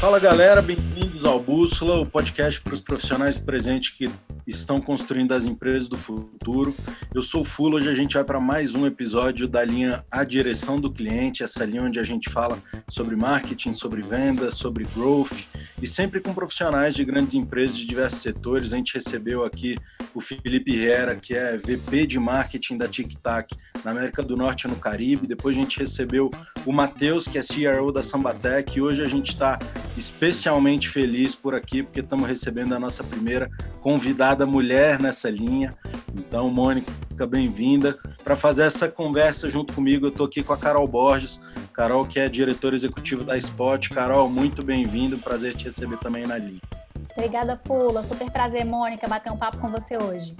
Fala galera, bem-vindos ao Bússola, o podcast para os profissionais presentes que estão construindo as empresas do futuro. Eu sou o Fulo, hoje a gente vai para mais um episódio da linha A Direção do Cliente, essa linha onde a gente fala sobre marketing, sobre vendas, sobre growth e sempre com profissionais de grandes empresas de diversos setores. A gente recebeu aqui o Felipe Riera, que é VP de marketing da Tic Tac na América do Norte e no Caribe. Depois a gente recebeu o Matheus, que é CRO da Sambatec, e hoje a gente está especialmente feliz por aqui, porque estamos recebendo a nossa primeira convidada mulher nessa linha. Então, Mônica, bem-vinda. Para fazer essa conversa junto comigo, eu estou aqui com a Carol Borges. Carol, que é diretora executiva da Spot. Carol, muito bem-vindo. Prazer te receber também na linha. Obrigada, Fula. Super prazer, Mônica, bater um papo com você hoje.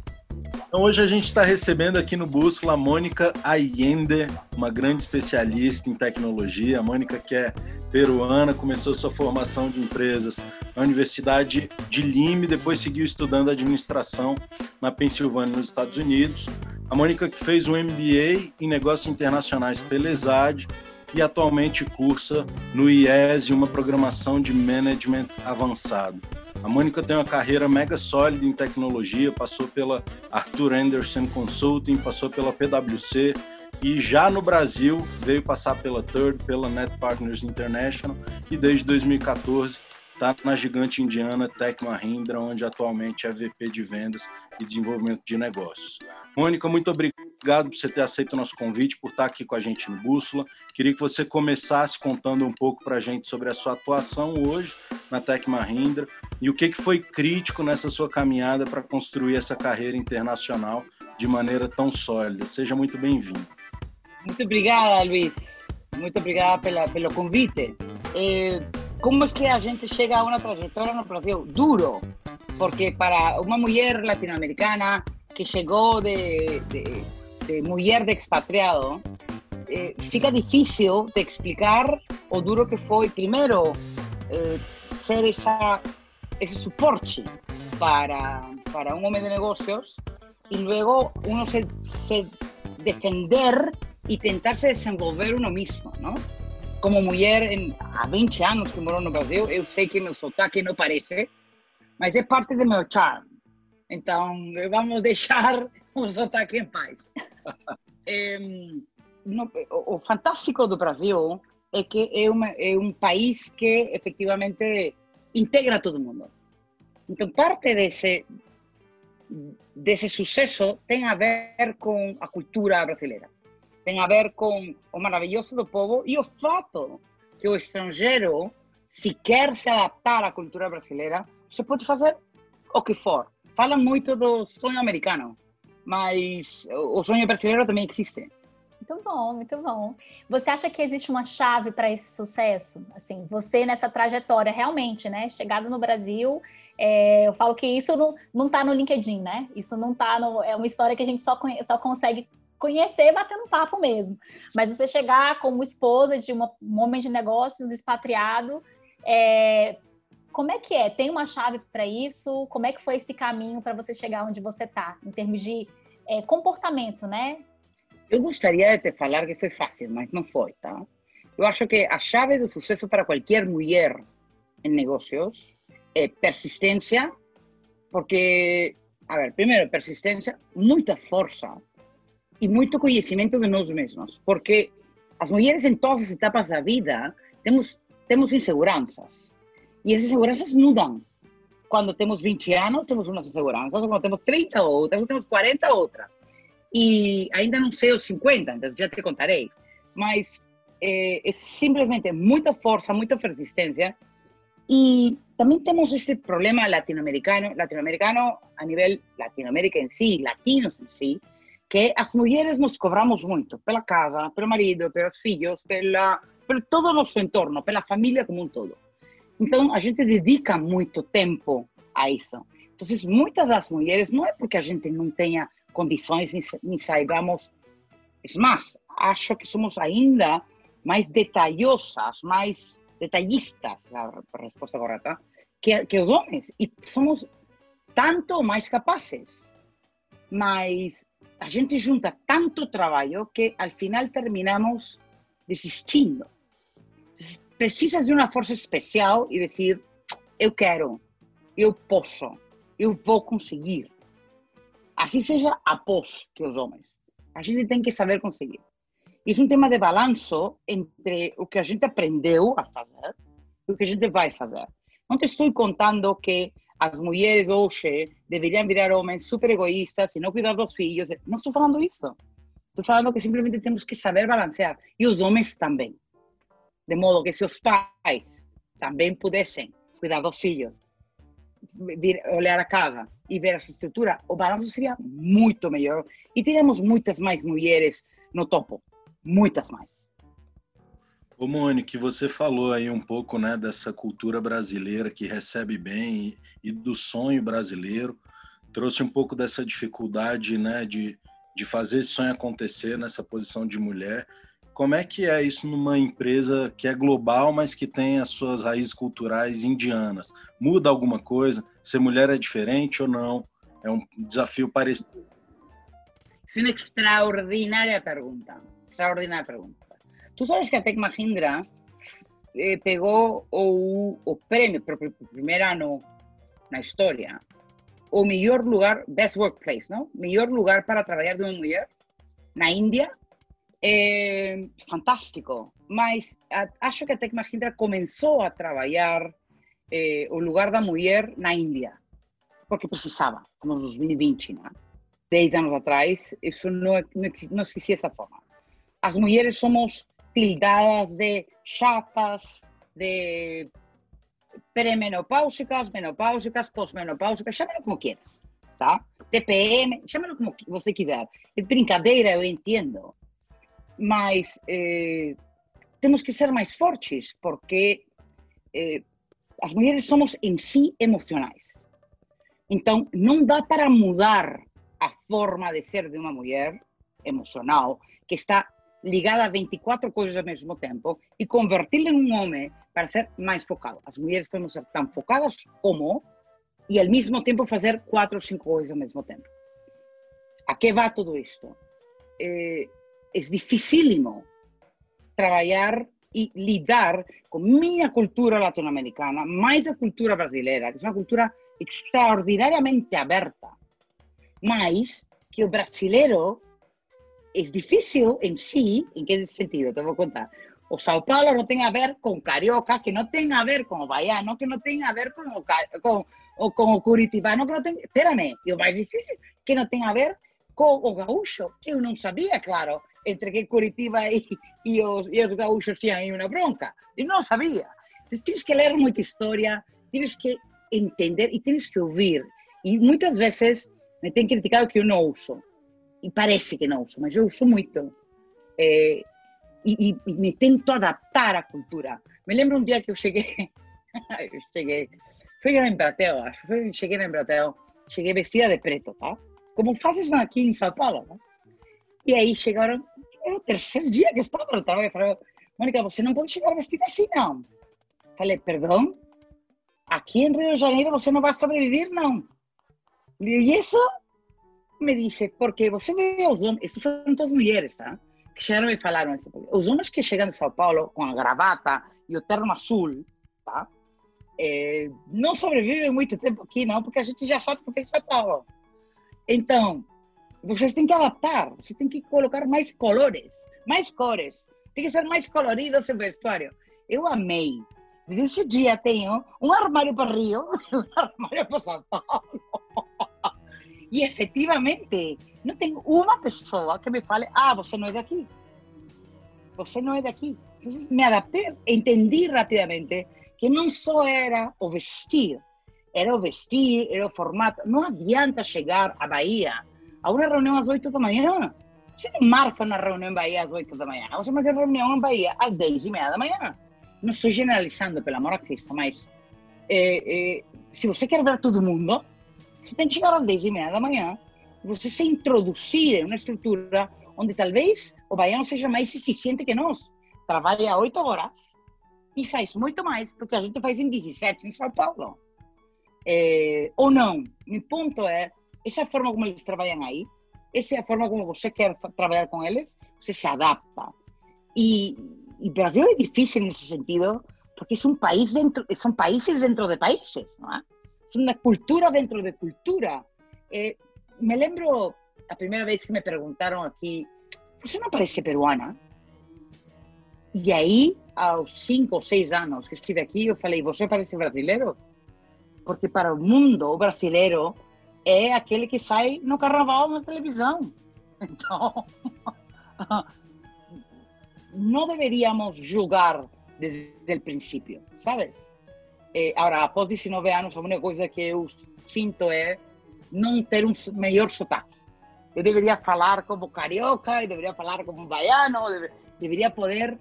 Então, hoje a gente está recebendo aqui no Bússola a Mônica Allende, uma grande especialista em tecnologia. A Mônica que é peruana, começou sua formação de empresas na Universidade de Lime, depois seguiu estudando administração na Pensilvânia, nos Estados Unidos. A Mônica que fez um MBA em Negócios Internacionais pela ESAD e atualmente cursa no IES uma programação de Management Avançado. A Mônica tem uma carreira mega sólida em tecnologia, passou pela Arthur Anderson Consulting, passou pela PwC e já no Brasil veio passar pela Third, pela Net Partners International e desde 2014 está na gigante indiana Tech Mahindra, onde atualmente é VP de vendas e desenvolvimento de negócios. Mônica, muito obrigado por você ter aceito o nosso convite, por estar aqui com a gente no Bússola. Queria que você começasse contando um pouco para a gente sobre a sua atuação hoje na Tech Mahindra e o que, que foi crítico nessa sua caminhada para construir essa carreira internacional de maneira tão sólida. Seja muito bem-vindo. Muito obrigada, Luiz. Muito obrigada pela, pelo convite. Eh, como é que a gente chega a uma trajetória no Brasil? Duro, porque para uma mulher latino-americana que chegou de, de, de de expatriado, eh, fica difícil de explicar o duro que foi, primeiro, eh, ser essa, esse suporte para, para um homem de negócios e luego uno se, se defender y tentarse desenvolver uno mismo, ¿no? Como mujer en, há 20 anos que moro no Brasil, eu sei que meu sotaque não parece, mas é parte do meu charme. Então, vamos deixar o sotaque em paz. é, no, o, o fantástico do Brasil é que é, uma, é um país que efetivamente integra todo mundo. Então, parte desse, desse sucesso tem a ver com a cultura brasileira. tem a ver com o maravilhoso do povo e o fato que o estrangeiro, se quer se adaptar à cultura brasileira, você pode fazer o que for. Fala muito do sonho americano, mas o sonho brasileiro também existe. Muito bom, muito bom. Você acha que existe uma chave para esse sucesso? Assim, você nessa trajetória realmente, né? Chegado no Brasil, é, eu falo que isso não, não tá no LinkedIn, né? Isso não tá no. É uma história que a gente só, só consegue conhecer batendo papo mesmo. Mas você chegar como esposa de uma, um homem de negócios expatriado, é, como é que é? Tem uma chave para isso? Como é que foi esse caminho para você chegar onde você está, em termos de é, comportamento, né? Eu gostaria de te falar que foi fácil, mas não foi, tá? Eu acho que a chave do sucesso para qualquer mulher em negócios é persistência, porque, a ver, primeiro, persistência, muita força e muito conhecimento de nós mesmos, porque as mulheres em todas as etapas da vida temos temos inseguranças e essas inseguranças mudam. Quando temos 20 anos, temos umas inseguranças, quando temos 30 outras, quando temos 40 outras. E ainda não sei os 50, então já te contarei. Mas é, é simplesmente muita força, muita persistência. E também temos esse problema latino-americano, latino-americano a nível Latinoamérica em si, latinos em si, que as mulheres nos cobramos muito pela casa, pelo marido, pelos filhos, pela, pelo todo o nosso entorno, pela família como um todo. Então, a gente dedica muito tempo a isso. Então, muitas das mulheres, não é porque a gente não tenha condições, nem saibamos, é mais, acho que somos ainda mais detalhosas, mais detalhistas, a resposta correta, que, que os homens. E somos tanto mais capazes. Mas a gente junta tanto trabalho que al final terminamos desistindo. Precisa de uma força especial e dizer: eu quero, eu posso, eu vou conseguir. Assim seja após que os homens. A gente tem que saber conseguir. Isso é um tema de balanço entre o que a gente aprendeu a fazer e o que a gente vai fazer. Não te estou contando que as mulheres hoje deveriam virar homens super egoístas e não cuidar dos filhos. Não estou falando isso. Estou falando que simplesmente temos que saber balancear. E os homens também. De modo que se os pais também pudessem cuidar dos filhos, vir, olhar a casa e ver essa estrutura, o balanço seria muito melhor e teríamos muitas mais mulheres no topo. Muitas mais. Ô Mônica, você falou aí um pouco né, dessa cultura brasileira que recebe bem e, e, do sonho brasileiro, trouxe um pouco dessa dificuldade né, de, de fazer esse sonho acontecer nessa posição de mulher. Como é que é isso numa empresa que é global, mas que tem as suas raízes culturais indianas? Muda alguma coisa? Ser mulher é diferente ou não? É um desafio parecido? É uma extraordinária pergunta. Extraordinária pergunta. Tú sabes que a Tec Mahindra eh, pegou o, o prêmio primeiro ano na história, o melhor lugar, best workplace, não? Melhor lugar para trabalhar de uma mulher na Índia. É, fantástico. Mas acho que a Tec Mahindra começou a trabalhar eh, o lugar da mulher na Índia, porque precisava, como 2020, né? Dez anos atrás, isso não, não, não existia dessa forma. As mulheres somos tildadas de chatas, de premenopáusicas, menopáusicas, posmenopáusicas, chame-lo como quieras, tá? TPM, chame-lo como você quiser. É brincadeira, eu entendo. Mas eh, temos que ser mais fortes, porque eh, as mulheres somos em si emocionais. Então, não dá para mudar a forma de ser de uma mulher emocional que está ligada a 24 coisas ao mesmo tempo e converti-la um homem para ser mais focado. As mulheres podem ser tão focadas como e ao mesmo tempo fazer quatro ou cinco coisas ao mesmo tempo. A que vai tudo isto? É, é dificílimo trabalhar e lidar com minha cultura latino-americana, mais a cultura brasileira, que é uma cultura extraordinariamente aberta, mas que o brasileiro es difícil en sí, ¿en qué sentido? Te voy a contar. O Sao Paulo no tenga a ver con Carioca, que no tenga a ver con Baiano, que no tenga a ver con, o con Curitibano, que no tenga... Espérame, y o más difícil, que no tenga a ver con o gaúcho, eu non sabía, claro, entre que Curitiba e, e, os, e os gaúchos tinham uma bronca. Eu não sabia. Entonces, tienes que ler muita história, tienes que entender e tienes que ouvir. E muitas vezes me tem criticado que eu não uso e parece que não uso, mas eu uso muito. É, e, e, me tento adaptar à cultura. Me lembro um dia que eu cheguei, eu cheguei, foi em Embratel, acho, cheguei em Embratel, cheguei vestida de preto, tá? Como fazes aqui em São Paulo, tá? E aí chegaram, era o terceiro dia que estava no trabalho, falaram, Mônica, você não pode chegar vestida assim, não. Falei, perdão? Aqui em Rio de Janeiro você não vai sobreviver, não. E isso me dice, porque você vê os homens, isso foram todas mulheres, tá? Que chegaram e falaram isso. Os homens que chegam de São Paulo com a gravata e o terno azul, tá? É, não sobrevivem muito tempo aqui, não, porque a gente já sabe porque é São Paulo. Então, vocês têm que adaptar, você tem que colocar mais colores, mais cores, tem que ser mais colorido esse vestuário. Eu amei. Desde esse dia tenho um armário para Rio, um armário para São Paulo. E efetivamente, não tem uma pessoa que me fale: ah, você não é daqui. Você não é daqui. Então, me adaptei, entendi rapidamente que não só era o vestir, era o vestir, era o formato. Não adianta chegar à Bahia a uma reunião às 8 da manhã. Você não marca uma reunião em Bahia às 8 da manhã. Você marca uma reunião em Bahia às 10 e meia da manhã. Não estou generalizando, pelo amor a Cristo, mas é, é, se você quer ver todo mundo, você tem que chegar às 10 e meia da manhã, você se introduzir em uma estrutura onde talvez o baiano seja mais eficiente que nós. Trabalha 8 horas e faz muito mais do que a gente faz em 17 em São Paulo. É, ou não. Meu ponto é, essa é a forma como eles trabalham aí, essa é a forma como você quer trabalhar com eles, você se adapta. E, y Brasil es difícil en ese sentido porque es un país dentro, son países dentro de países, ¿no? es una cultura dentro de cultura. Eh, me lembro la primera vez que me preguntaron aquí, ¿você no parece peruana? Y ahí, a los cinco o seis años que estuve aquí, yo falei, ¿você parece brasileiro? Porque para o mundo, o brasileiro é aquele que sai no carnaval na televisão. Então, não deveríamos julgar desde o princípio, sabes? Eh, agora, após 19 anos, a única coisa que eu sinto é não ter um melhor sotaque. Eu deveria falar como carioca, eu deveria falar como baiano, deveria poder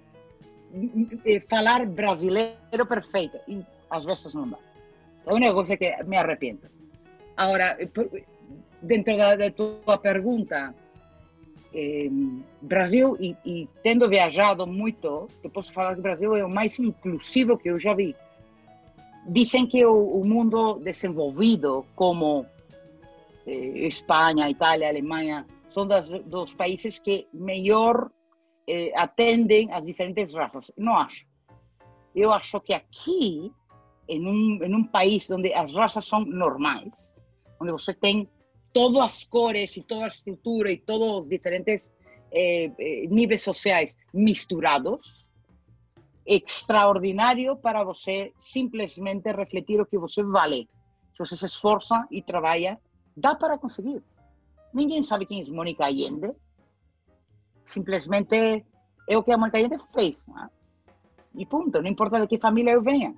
eh, falar brasileiro perfeito. E às vezes não dá. É única coisa que me arrependo. Agora, dentro da, tua pergunta, eh, Brasil, e, tendo viajado muito, eu posso falar que o Brasil é o mais inclusivo que eu já vi. Dizem que o, mundo desenvolvido, como eh, Espanha, Itália, Alemanha, são das, dos países que melhor eh, atendem as diferentes raças. Não acho. Eu acho que aqui, em um, em um país onde as raças são normais, onde você tem todas as cores e toda a estrutura e todos os diferentes eh, eh, níveis sociais misturados, extraordinário para você simplesmente refletir o que você vale. Se você se esforça e trabalha, dá para conseguir. Ninguém sabe quem é Mônica Allende. Simplesmente é o que a Mônica Allende fez. Né? E ponto. Não importa de que família eu venha.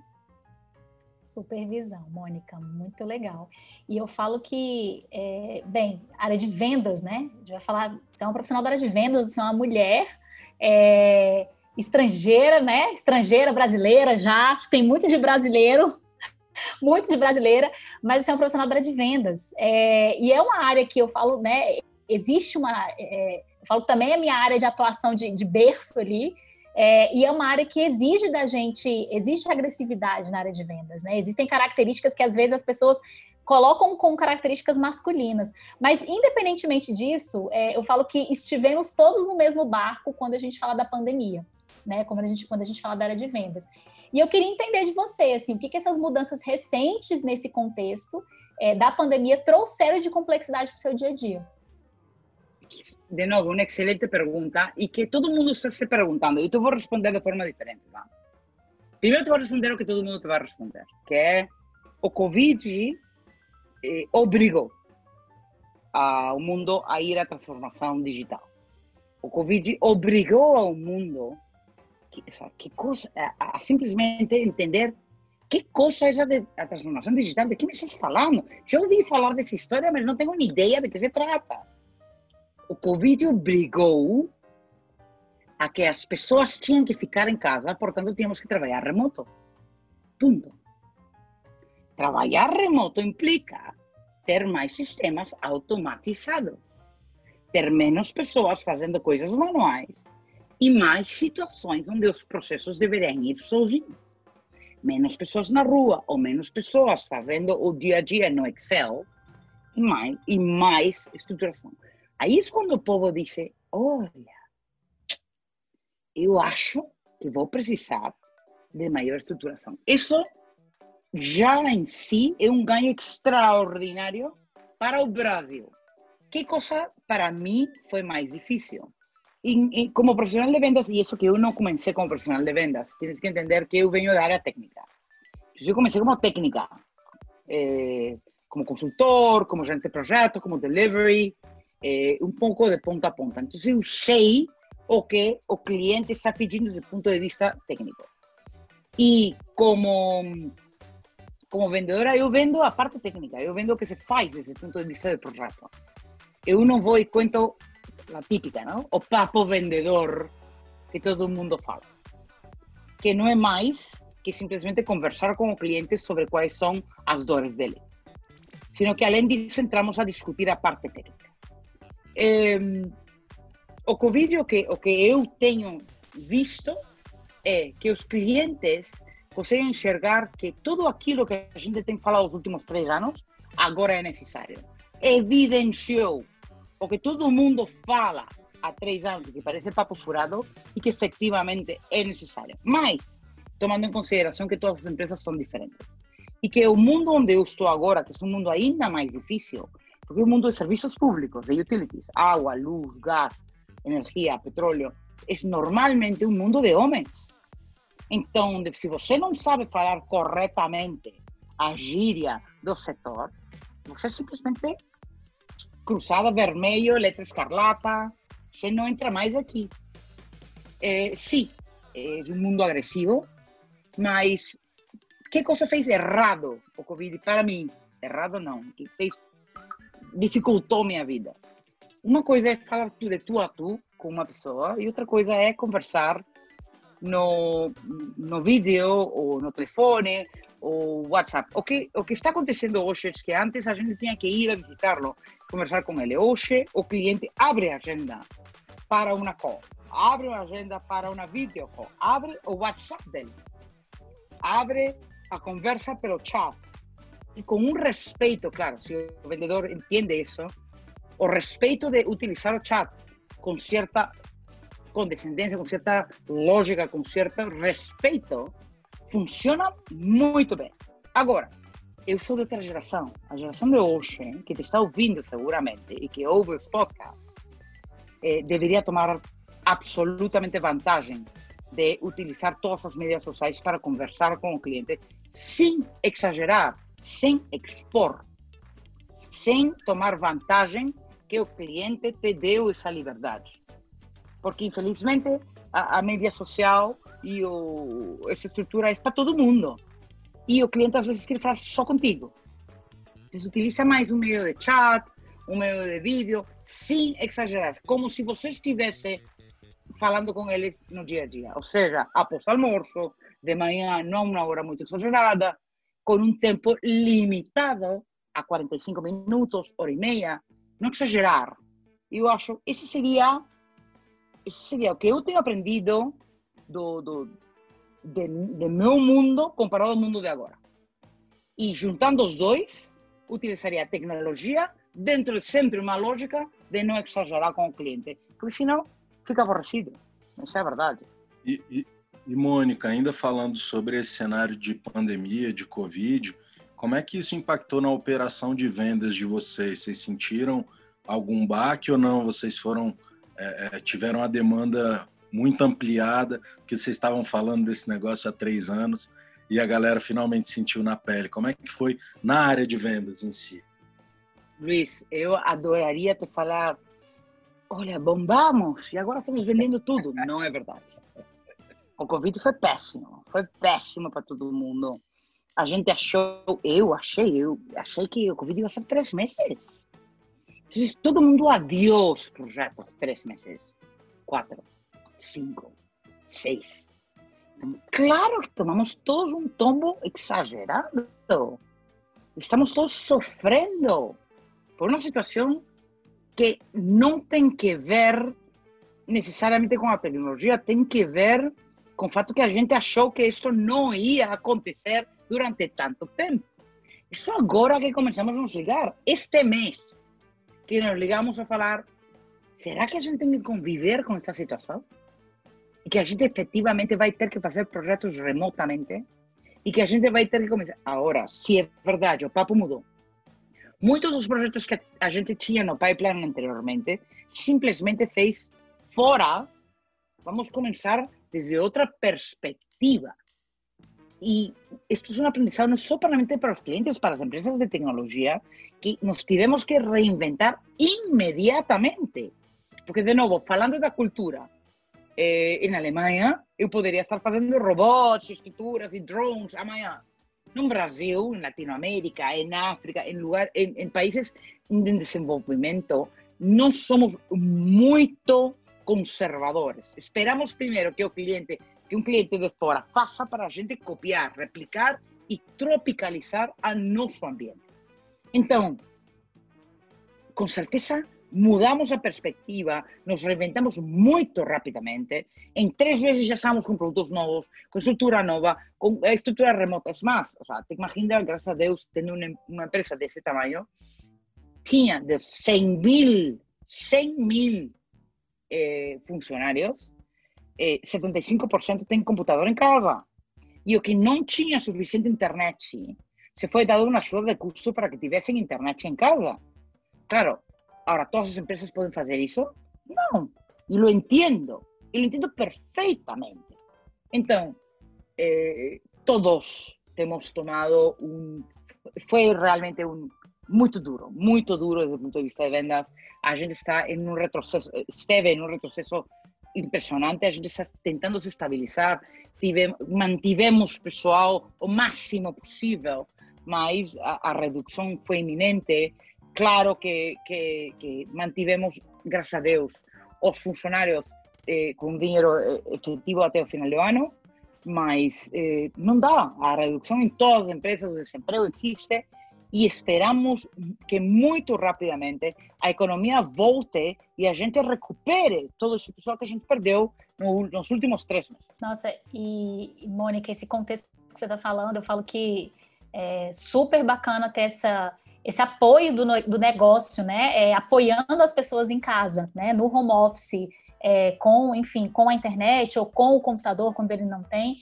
Supervisão, Mônica, muito legal. E eu falo que, é, bem, área de vendas, né? A gente vai falar, você é uma profissional da área de vendas, você é uma mulher é, estrangeira, né? Estrangeira, brasileira já, tem muito de brasileiro, muito de brasileira, mas você é um profissional da área de vendas. É, e é uma área que eu falo, né? Existe uma. É, eu falo também a minha área de atuação de, de berço ali, é, e é uma área que exige da gente, existe agressividade na área de vendas, né? Existem características que às vezes as pessoas colocam com características masculinas. Mas, independentemente disso, é, eu falo que estivemos todos no mesmo barco quando a gente fala da pandemia, né? Quando a gente, quando a gente fala da área de vendas. E eu queria entender de você, assim, o que, que essas mudanças recentes nesse contexto é, da pandemia trouxeram de complexidade para o seu dia a dia de novo, uma excelente pergunta e que todo mundo está se perguntando. Eu te vou responder de forma diferente. Tá? Primeiro, te vou responder o que todo mundo te vai responder, que é o Covid eh, obrigou ao mundo a ir à transformação digital. O Covid obrigou ao mundo que, que coisa, a, a, simplesmente entender que coisa é a, a transformação digital, de que me estás falando? Já ouvi falar dessa história, mas não tenho nem ideia de que se trata o Covid obrigou a que as pessoas tinham que ficar em casa, portanto, tínhamos que trabalhar remoto. Ponto. Trabalhar remoto implica ter mais sistemas automatizados, ter menos pessoas fazendo coisas manuais e mais situações onde os processos deveriam ir sozinhos. Menos pessoas na rua ou menos pessoas fazendo o dia a dia no Excel e mais, e mais estruturação. Aí é quando o povo diz: olha, eu acho que vou precisar de maior estruturação. Isso já em si é um ganho extraordinário para o Brasil. Que coisa para mim foi mais difícil? E, como profissional de vendas, e isso que eu não comecei como profissional de vendas, tens que entender que eu venho da área técnica. Eu comecei como técnica, eh, como consultor, como gerente de projeto, como delivery, eh, um pouco de ponta a ponta. Então, eu sei o que o cliente está pedindo do ponto de vista técnico. E como, como vendedora, eu vendo a parte técnica, eu vendo o que se faz desse ponto de vista do projeto. Eu não vou e conto a típica, não? o papo vendedor que todo mundo fala. Que não é mais que simplesmente conversar com o cliente sobre quais são as dores dele. Sino que, além disso, entramos a discutir a parte técnica. O Covid, o que, o que eu tenho visto é que os clientes conseguem enxergar que tudo aquilo que a gente tem falado nos últimos três anos agora é necessário. Evidenciou o que todo mundo fala há três anos, que parece papo furado e que efetivamente é necessário. Mas, tomando em consideração que todas as empresas são diferentes e que o mundo onde eu estou agora, que é um mundo ainda mais difícil, porque um mundo de serviços públicos, de utilities, água, luz, gás, energia, petróleo, é normalmente um mundo de homens. Então, se você não sabe falar corretamente a gíria do setor, você simplesmente cruzada vermelho, letra escarlata, você não entra mais aqui. É, sim, é um mundo agressivo, mas que coisa fez errado o Covid para mim? Errado não, que fez dificultou minha vida. Uma coisa é falar de tu a tu com uma pessoa e outra coisa é conversar no, no vídeo ou no telefone ou WhatsApp. O que, o que está acontecendo hoje é que antes a gente tinha que ir a visitar-lo, conversar com ele. Hoje o cliente abre a agenda para uma call, abre a agenda para uma video call, abre o WhatsApp dele, abre a conversa pelo chat. E com um respeito, claro, se o vendedor entende isso, o respeito de utilizar o chat com certa condescendência, com certa lógica, com certo respeito, funciona muito bem. Agora, eu sou de outra geração, a geração de hoje, que te está ouvindo seguramente e que ouve os podcasts, eh, deveria tomar absolutamente vantagem de utilizar todas as mídias sociais para conversar com o cliente sem exagerar, sem expor, sem tomar vantagem que o cliente te deu essa liberdade. Porque, infelizmente, a, a mídia social e o, essa estrutura é para todo mundo. E o cliente, às vezes, quer falar só contigo. Você utiliza mais um meio de chat, um meio de vídeo, sem exagerar, como se você estivesse falando com eles no dia a dia. Ou seja, após almoço, de manhã, não uma hora muito exagerada, com um tempo limitado a 45 minutos, hora e meia, não exagerar. Eu acho esse seria esse seria o que eu tenho aprendido do, do de, de meu mundo comparado ao mundo de agora. E juntando os dois, utilizaria a tecnologia dentro de sempre uma lógica de não exagerar com o cliente, porque senão fica aborrecido. Isso é verdade. E, e, Mônica, ainda falando sobre esse cenário de pandemia, de Covid, como é que isso impactou na operação de vendas de vocês? Vocês sentiram algum baque ou não? Vocês foram é, é tiveram a demanda muito ampliada, porque vocês estavam falando desse negócio há três anos e a galera finalmente sentiu na pele. Como é que foi na área de vendas em si? Luiz, eu adoraria te falar olha, bombamos e agora estamos vendendo tudo. Não é verdade. O Covid foi péssimo, foi péssimo para todo mundo. A gente achou, eu achei, eu achei que o Covid ia ser três meses. todo mundo adiou os projetos três meses, quatro, cinco, seis. Então, claro que tomamos todos um tombo exagerado. Estamos todos sofrendo por uma situação que não tem que ver necessariamente com a tecnologia, tem que ver com o fato que a gente achou que isso não ia acontecer durante tanto tempo. Isso agora que começamos a nos ligar, este mês, que nos ligamos a falar, será que a gente tem que conviver com esta situação? E que a gente efetivamente vai ter que fazer projetos remotamente? E que a gente vai ter que começar. Agora, se é verdade, o papo mudou. Muitos dos projetos que a gente tinha no pipeline anteriormente, simplesmente fez fora. Vamos começar desde outra perspectiva. E isto é um aprendizado não só para os clientes, para as empresas de tecnologia, que nos tivemos que reinventar imediatamente. Porque, de novo, falando da cultura, eh, em Alemanha, eu poderia estar fazendo robots, estruturas e drones amanhã. no Brasil, en Latinoamérica, en África, en, lugar, en, en países en desenvolvimento, no somos muy conservadores. Esperamos primero que o cliente, que un cliente de fora faça para a gente copiar, replicar e tropicalizar a nosso ambiente. Então, com certeza, mudamos a perspectiva, nos reinventamos muito rapidamente. Em três meses já estamos com produtos novos, com estrutura nova, com estruturas remotas. Mas, o sea, te imaginas, graças a Deus, tendo uma, uma empresa desse tamanho, tinha de 100 mil, 100 mil eh, funcionários, eh, 75% tem computador em casa. E o que não tinha suficiente internet, se foi dado uma ajuda de custo para que tivessem internet em casa. Claro, agora todas as empresas podem fazer isso? Não. E lo entendo. E lo entendo perfeitamente. Então, eh, todos temos tomado um. Foi realmente um muito duro, muito duro desde o ponto de vista de vendas. A gente está em um retrocesso, esteve em um retrocesso impressionante. A gente está tentando se estabilizar. Tive, mantivemos pessoal o máximo possível, mas a, a redução foi iminente. Claro que, que, que, mantivemos, graças a Deus, os funcionários eh, com dinheiro eh, efetivo até o final do ano, mas eh, não dá. A redução em todas as empresas, o desemprego existe e esperamos que muito rapidamente a economia volte e a gente recupere todo esse pessoal que a gente perdeu no, nos últimos três meses. Nossa, e Mônica, esse contexto que você está falando, eu falo que é super bacana ter essa, esse apoio do, do negócio, né? É, apoiando as pessoas em casa, né? No home office, é, com, enfim, com a internet ou com o computador quando ele não tem.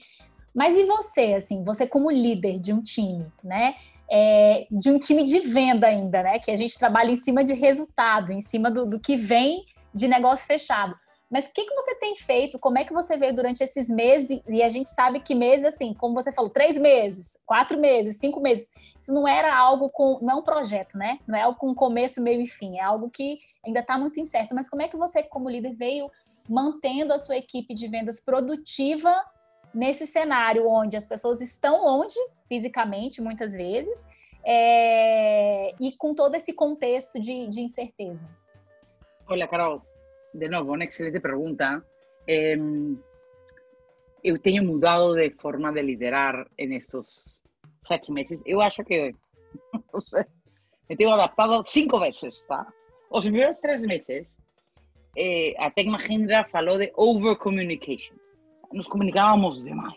Mas e você, assim, você como líder de um time, né? É, de um time de venda ainda, né? Que a gente trabalha em cima de resultado, em cima do, do que vem de negócio fechado. Mas o que, que você tem feito? Como é que você vê durante esses meses? E a gente sabe que meses, assim, como você falou, três meses, quatro meses, cinco meses. Isso não era algo com. Não um projeto, né? Não é algo com começo, meio e fim. É algo que ainda está muito incerto. Mas como é que você, como líder, veio mantendo a sua equipe de vendas produtiva nesse cenário onde as pessoas estão longe fisicamente, muitas vezes, é, e com todo esse contexto de, de, incerteza? Olha, Carol, de novo, uma excelente pergunta. É, eu tenho mudado de forma de liderar nestes sete meses. Eu acho que me tenho adaptado cinco vezes, tá? Os primeiros três meses, eh, a Tech Mahindra falou de over communication nos comunicávamos demais.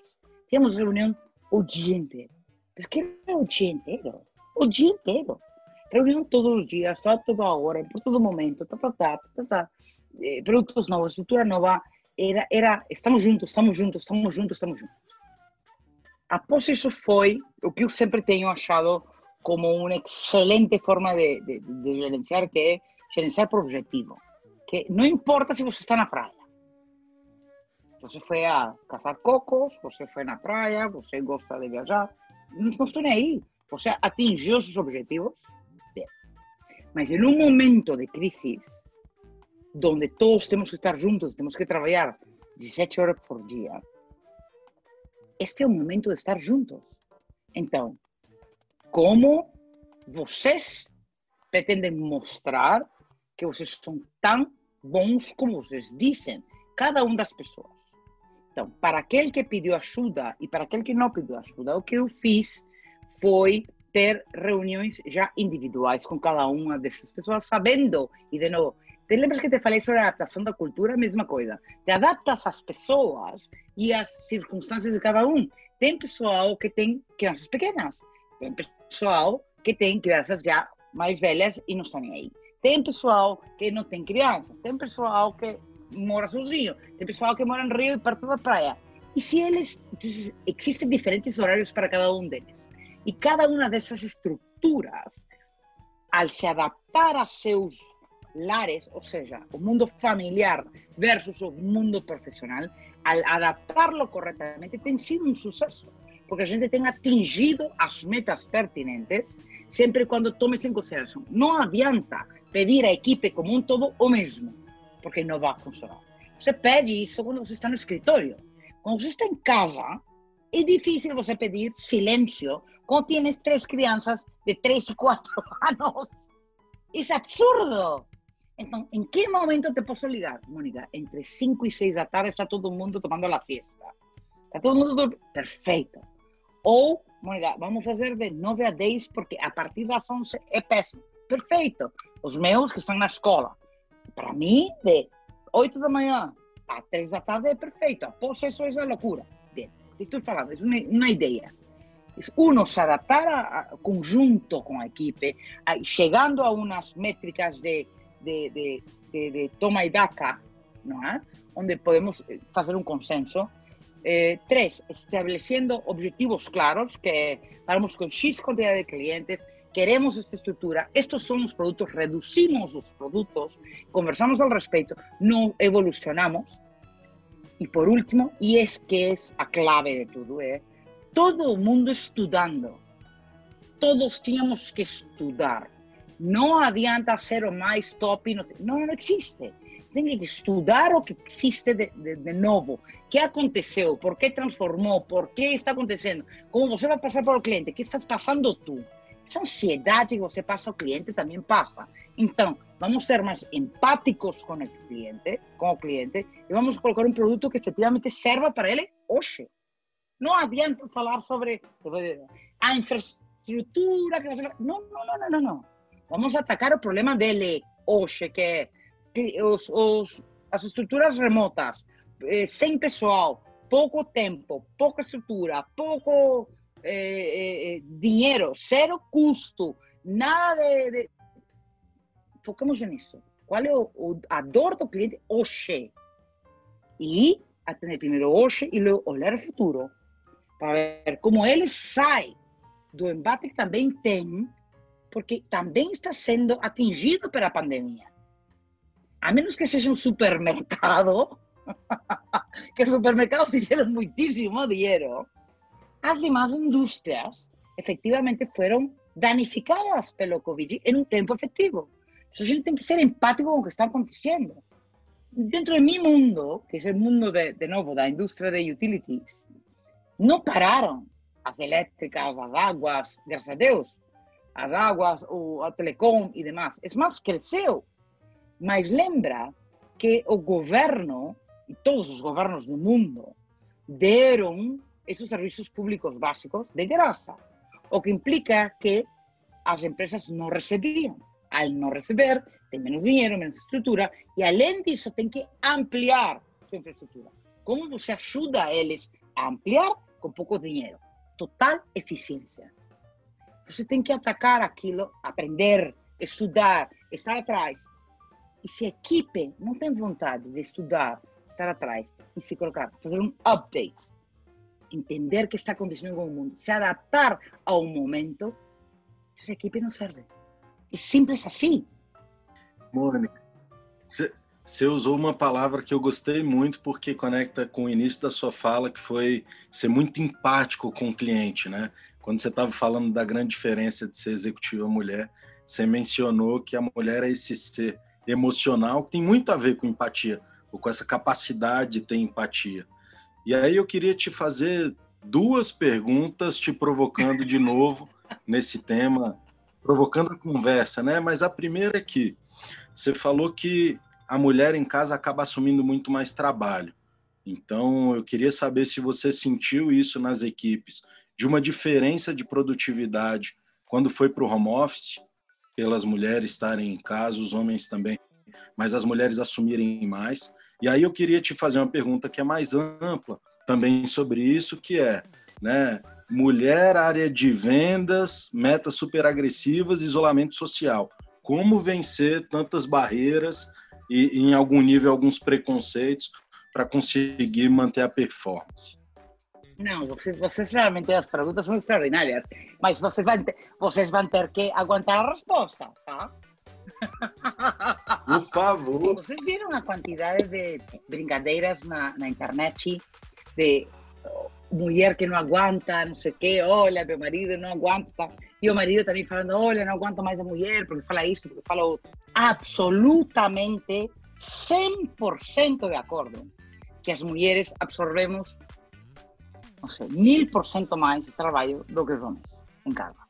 Tínhamos reunião o dia inteiro. Mas que era o dia inteiro? O dia inteiro. Reunião todos os dias, toda hora, por todo momento, tá, tá, tá, tá, tá. Eh, produtos novos, estrutura nova. Era, era, estamos juntos, estamos juntos, estamos juntos, estamos juntos. Após isso foi o que eu sempre tenho achado como uma excelente forma de, de, de gerenciar, que é gerenciar por objetivo. Que não importa se você está na praia, você foi a caçar cocos, você foi na praia, você gosta de viajar. Não estou nem aí. Você atingiu seus objetivos. Bem. Mas em um momento de crise, onde todos temos que estar juntos, temos que trabalhar 17 horas por dia, este é o momento de estar juntos. Então, como vocês pretendem mostrar que vocês são tão bons como vocês dizem, cada uma das pessoas. Então, para aquele que pediu ajuda e para aquele que não pediu ajuda, o que eu fiz foi ter reuniões já individuais com cada uma dessas pessoas, sabendo, e de novo, te lembras que te falei sobre a adaptação da cultura? Mesma coisa. Te adaptas às pessoas e às circunstâncias de cada um. Tem pessoal que tem crianças pequenas, tem pessoal que tem crianças já mais velhas e não estão nem aí. Tem pessoal que não tem crianças, tem pessoal que mora sozinho, tem pessoal que mora no Rio e perto da praia. E se eles. existem diferentes horários para cada um deles. E cada uma dessas estruturas, ao se adaptar a seus lares, ou seja, o mundo familiar versus o mundo profissional, ao adaptá-lo corretamente, tem sido um sucesso. Porque a gente tem atingido as metas pertinentes sempre quando tomes em consideração. Não adianta pedir à equipe como um todo o mesmo porque não vai funcionar. Você pede isso quando você está no escritório. Quando você está em casa, é difícil você pedir silêncio quando tienes três crianças de 3 e 4 anos. É absurdo. Então, em que momento te posso ligar, Mônica? Entre 5 e 6 da tarde está todo mundo tomando a fiesta. Está todo mundo dormindo. Perfeito. Ou, Mônica, vamos fazer de 9 a 10, porque a partir das 11 é péssimo. Perfeito. Os meus que estão na escola. Para mim, de 8 da manhã a 3 da tarde é perfeito. Após isso é loucura. Bem, estou falando, é uma, uma ideia. Uno se adaptar a, conjunto com a equipe, a, chegando a umas métricas de, de, de, de, toma e daca, não é? Onde podemos eh, fazer um consenso. Eh, três, estabelecendo objetivos claros, que falamos com X quantidade de clientes, queremos esta estrutura, estos son os produtos, reducimos os produtos, conversamos al respecto, no evolucionamos. E por último, e es que es a clave de tudo, é todo o mundo estudando. Todos tínhamos que estudar. Não adianta ser o mais top, não, não existe. Tem que estudar o que existe de, de, de novo. O que aconteceu? Por que transformou? Por que está acontecendo? Como você vai passar para o cliente? O que estás passando tu? Ansiedade que você passa ao cliente também passa. Então, vamos ser mais empáticos com o cliente, com o cliente, e vamos colocar um produto que efetivamente serva para ele hoje. Não adianta falar sobre a infraestrutura que você... Não, não, não, não, não. Vamos atacar o problema dele hoje, que é os, os, as estruturas remotas, eh, sem pessoal, pouco tempo, pouca estrutura, pouco eh, eh, eh custo, nada de, de... Focamos nisso. Qual é o, o, a dor do cliente hoje? E atender primeiro hoje e olhar o futuro para ver como ele sai do embate que também tem, porque também está sendo atingido pela pandemia a menos que seja um supermercado, que supermercados fizeram muitíssimo dinheiro, as demais indústrias efectivamente foram danificadas pelo Covid em um tempo efetivo. Então, a gente tem que ser empático com o que está acontecendo. Dentro de mi mundo, que é o mundo, de, de novo, da indústria de utilities, não pararam as elétricas, as águas, graças a Deus, as águas, o, a telecom e demais. É mais, cresceu mas lembra que o governo, e todos os governos do mundo, deram esses serviços públicos básicos de graça, o que implica que as empresas não recebiam. Ao não receber, tem menos dinheiro, menos estrutura, e além disso, tem que ampliar sua infraestrutura. Como você ajuda eles a ampliar com pouco dinheiro? Total eficiência. Você tem que atacar aquilo, aprender, estudar, estar atrás, e se a equipe não tem vontade de estudar, estar atrás e se colocar, fazer um update, entender que está acontecendo com o mundo, se adaptar ao momento, essa equipe não serve. É simples assim. Mônica, você usou uma palavra que eu gostei muito porque conecta com o início da sua fala, que foi ser muito empático com o cliente, né? Quando você estava falando da grande diferença de ser executiva mulher, você mencionou que a mulher é esse ser emocional, que tem muito a ver com empatia, ou com essa capacidade de ter empatia. E aí eu queria te fazer duas perguntas, te provocando de novo nesse tema, provocando a conversa, né? Mas a primeira é que você falou que a mulher em casa acaba assumindo muito mais trabalho. Então, eu queria saber se você sentiu isso nas equipes, de uma diferença de produtividade quando foi para o home office pelas mulheres estarem em casa, os homens também, mas as mulheres assumirem mais. E aí eu queria te fazer uma pergunta que é mais ampla também sobre isso, que é, né, mulher, área de vendas, metas super agressivas, isolamento social. Como vencer tantas barreiras e, em algum nível, alguns preconceitos para conseguir manter a performance? Não, vocês, vocês realmente as perguntas são extraordinárias, mas vocês vão, vocês vão ter que aguentar a resposta, tá? Por favor. Vocês viram a quantidade de brincadeiras na, internet de mulher que não aguenta, não sei o quê, olha, meu marido não aguenta. E o marido também falando, olha, não aguento mais a mulher, porque fala isso, porque fala outro. Absolutamente 100% de acordo que as mulheres absorvemos não sei, mil por cento mais de trabalho do que os homens em casa.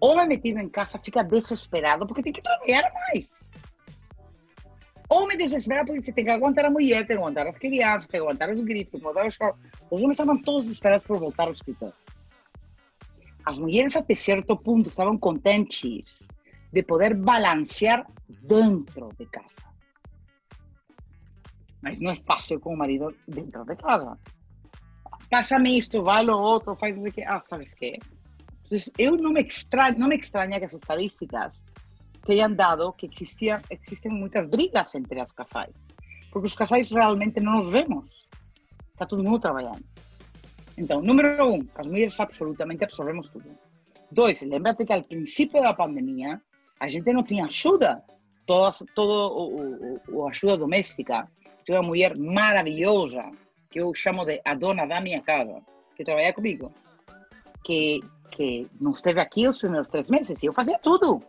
Homem metido em casa fica desesperado porque tem que trabalhar mais. Homem desesperado porque você tem que aguentar a mulher, tem que aguentar as crianças, tem que aguentar os gritos, que aguentar os choros. Os homens estavam todos desesperados por voltar ao escritório. As mulheres, até certo ponto, estavam contentes de poder balancear dentro de casa. Mas não é fácil com o marido dentro de casa pásame isto, vale o outro, faz o que. Ah, sabes quê? Eu me, extra, não me extraña que as estadísticas tenham dado que existia, existem muitas brigas entre os casais. porque os casais realmente não nos vemos. Está todo mundo trabalhando. Então, número um, as mulheres absolutamente absorvemos tudo. Dois, lembra-te que ao princípio da pandemia a gente não tinha ajuda, toda, todo o, o, o doméstica. Tinha uma mulher maravilhosa, que eu chamo de a da minha casa, que trabalha comigo, que, que não esteve aqui os primeiros três meses, e eu fazia tudo.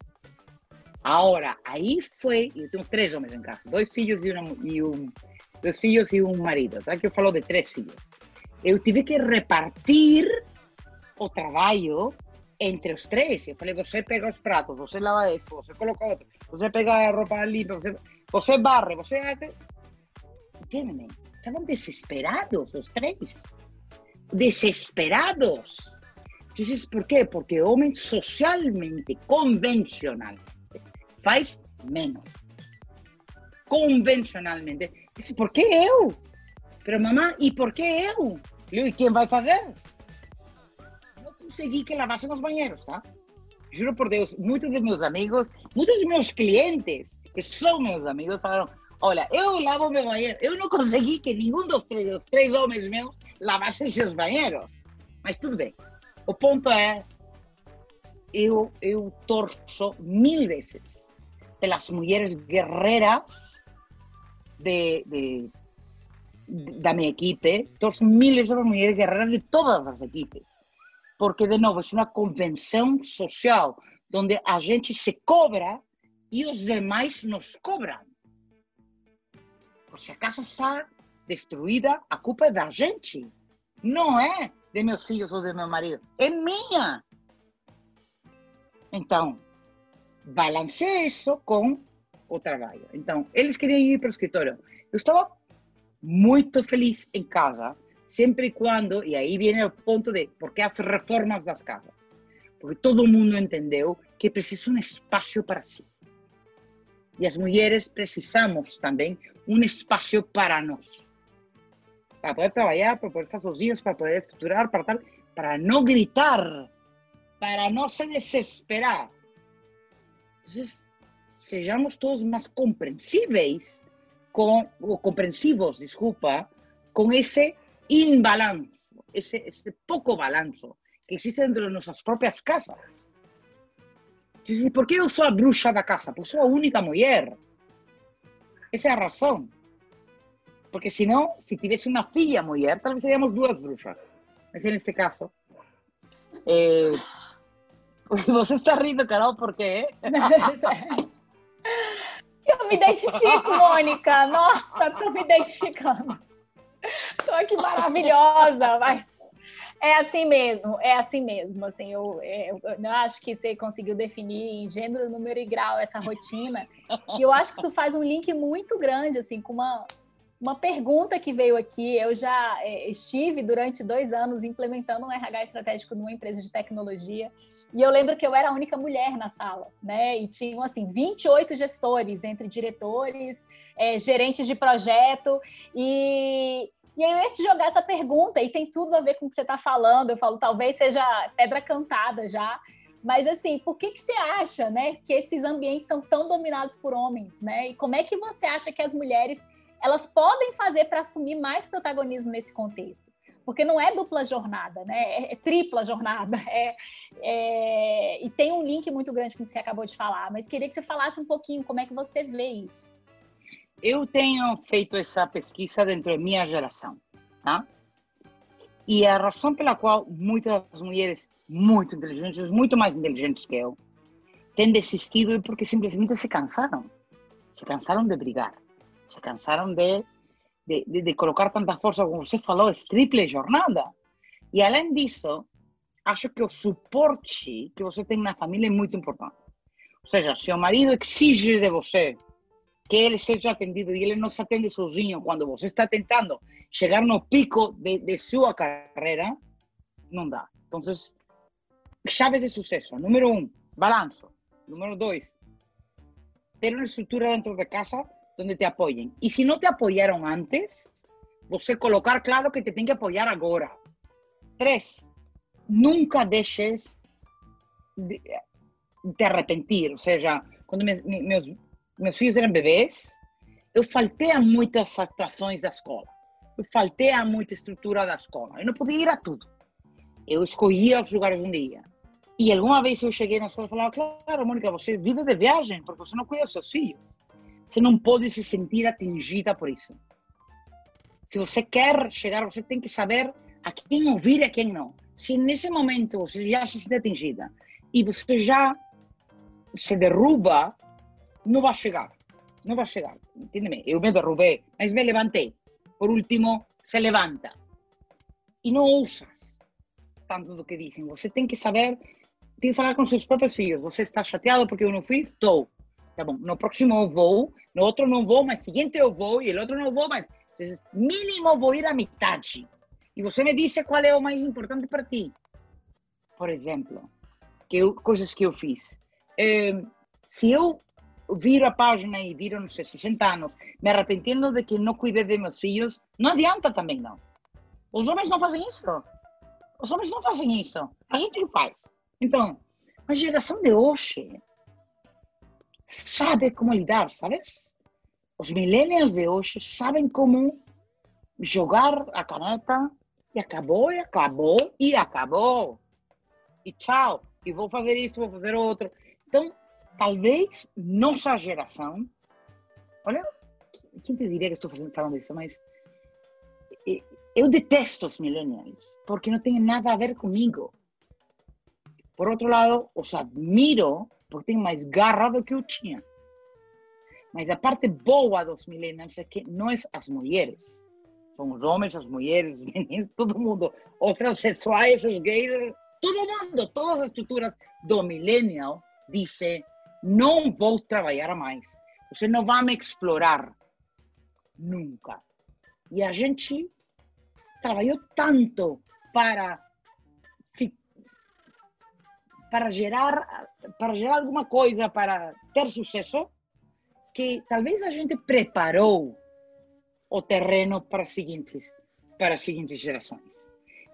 Agora, aí foi, eu tenho três homens em casa, dois filhos e, uma, e um, dois filhos marido, tá? Que eu falo de três filhos. Eu tive que repartir o trabalho entre os três. Eu falei, você pega os pratos, você lava isso, você coloca outro, você pega a roupa limpa, você, você barre, você... Entende? Estavam desesperados os três. Desesperados. Entonces, por quê? Porque o homem socialmente convencional faz menos. Convencionalmente. Disse, por que eu? Pero mamá, e por que eu? E quem vai fazer? consegui que lavassem os banheiros, tá? Juro por Deus, muitos dos meus amigos, muitos dos meus clientes, que são meus amigos, falaram: Olha, eu lavo meu banheiro. Eu não consegui que nenhum dos três, dos três homens meus lavasse seus banheiros. Mas tudo bem. O ponto é: eu, eu torço mil vezes pelas mulheres guerreiras de, de, da minha equipe, torço mil vezes pelas mulheres guerreiras de todas as equipes porque, de novo, é uma convenção social onde a gente se cobra e os demais nos cobram. Por se a casa está destruída, a culpa é da gente. Não é de meus filhos ou de meu marido. É minha. Então, balanceie isso com o trabalho. Então, eles queriam ir para o escritório. Eu estava muito feliz em casa siempre y cuando, y ahí viene el punto de por qué hace reformas las casas. Porque todo mundo entendió que precisa un espacio para sí. Y las mujeres precisamos también un espacio para nos. Para poder trabajar, para poder estar sozinhos, para poder estructurar, para tal, para no gritar, para no se desesperar. Entonces, sejamos todos más comprensibles con, o comprensivos, disculpa, con ese imbalanzo, ese, ese poco balanzo que existe dentro de nuestras propias casas. Entonces, por qué yo soy a bruxa da casa? Porque soy a única mujer. Esa es la razón. Porque si no, si tuviese una filla mujer, tal vez seríamos dos bruxas. Es en este caso. Eh, você está rindo, Carol, por quê? Eu me identifico, Mônica. Nossa, tô me identificando. Tô aqui maravilhosa, mas é assim mesmo, é assim mesmo. Assim, eu, eu, eu acho que você conseguiu definir em gênero, número e grau essa rotina. E eu acho que isso faz um link muito grande, assim, com uma, uma pergunta que veio aqui. Eu já é, estive durante dois anos implementando um RH estratégico numa empresa de tecnologia. E eu lembro que eu era a única mulher na sala, né? E tinham, assim, 28 gestores, entre diretores, é, gerentes de projeto. E, e aí eu ia te jogar essa pergunta, e tem tudo a ver com o que você está falando. Eu falo, talvez seja pedra cantada já. Mas, assim, por que, que você acha, né, que esses ambientes são tão dominados por homens, né? E como é que você acha que as mulheres, elas podem fazer para assumir mais protagonismo nesse contexto? porque não é dupla jornada, né? É, é tripla jornada. É, é, e tem um link muito grande com o que você acabou de falar, mas queria que você falasse um pouquinho como é que você vê isso. Eu tenho feito essa pesquisa dentro da minha geração, tá? E a razão pela qual muitas mulheres muito inteligentes, muito mais inteligentes que eu, têm desistido é porque simplesmente se cansaram. Se cansaram de brigar, se cansaram de de, de, de colocar tanta força, como você falou, é triple jornada. E além disso, acho que o suporte que você tem na família é muito importante. Ou seja, se o marido exige de você que ele seja atendido e ele não se atende sozinho quando você está tentando chegar no pico de, de sua carreira, não dá. Então, chaves de sucesso. Número um, balanço. Número dois, ter uma estrutura dentro de casa donde te apoyen. Y si no te apoyaron antes, você colocar claro que te tem que apoyar agora. Tres, nunca deixes de, de arrepentir. Ou seja, quando meus, filhos eram bebês, eu faltei a muitas atrações da escola. Eu faltei a muita estrutura da escola. Eu não podia ir a tudo. Eu escolhia os lugares onde ia. E alguma vez eu cheguei na escola e falava, claro, Mônica, você vive de viagem, porque você não cuida dos seus filhos. Você não pode se sentir atingida por isso. Se você quer chegar, você tem que saber a quem ouvir e a quem não. Se nesse momento você já se sente atingida e você já se derruba, não vai chegar. Não vai chegar. Entende-me? Eu me derrubei, mas me levantei. Por último, se levanta. E não usas tanto do que dizem. Você tem que saber, tem que falar com seus próprios filhos. Você está chateado porque eu não fiz? Estou. Tá bom. No próximo eu vou, no outro não vou, mas seguinte eu vou, e no outro não vou, mas mínimo vou ir à metade. E você me disse qual é o mais importante para ti. Por exemplo, que eu, coisas que eu fiz. É, se eu viro a página e viro, não sei, 60 anos, me arrependendo de que não cuidei de meus filhos, não adianta também, não. Os homens não fazem isso. Os homens não fazem isso. A gente faz. Então, a geração de hoje sabe como lidar, sabes? Os millennials de hoje sabem como jogar a caneta e acabou, e acabou, e acabou. E tchau. E vou fazer isso, vou fazer outro. Então, talvez nossa geração. Olha, quem te diria que estou falando isso, mas. Eu detesto os millennials, porque não tem nada a ver comigo. Por outro lado, os admiro porque têm mais garra do que eu tinha. Mas a parte boa dos millennials é que não é as mulheres. São os homens, as mulheres, os meninos, todo mundo. Os transexuais, os gays, todo mundo, todas as estruturas do millennial dizem não vou trabalhar mais. Você não vai me explorar. Nunca. E a gente trabalhou tanto para para gerar para gerar alguma coisa para ter sucesso que talvez a gente preparou o terreno para as seguintes para as seguintes gerações.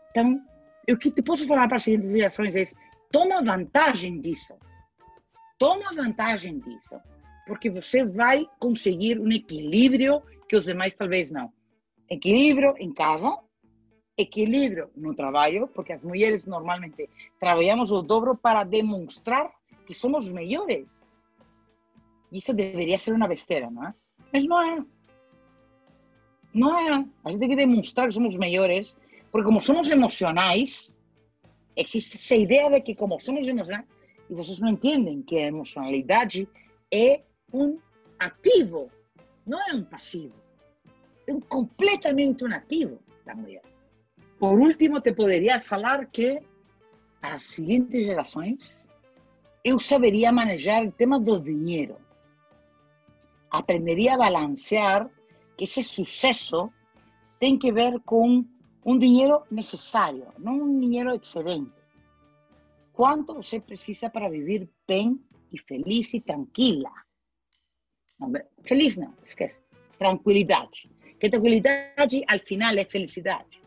Então, o que te posso falar para as seguintes gerações é toma vantagem disso. Toma vantagem disso, porque você vai conseguir um equilíbrio que os demais talvez não. Equilíbrio em casa, equilíbrio no trabalho, porque as mulheres normalmente trabalhamos o dobro para demonstrar que somos melhores. Isso deveria ser uma besteira, não é? Mas não é. Não é. Que demonstrar que somos melhores, porque como somos emocionais, existe essa ideia de que como somos emocionais, e vocês não entendem que a emocionalidade é um ativo, não é um passivo. É um, completamente um ativo da mulher. Por último, te poderia falar que as seguintes gerações eu saberia manejar o tema do dinheiro. Aprenderia a balancear que esse sucesso tem que ver com um dinheiro necessário, não um dinheiro excedente. Quanto você precisa para viver bem e feliz e tranquila? Não, feliz não, esquece. Tranquilidade. Que tranquilidade, al final, é felicidade.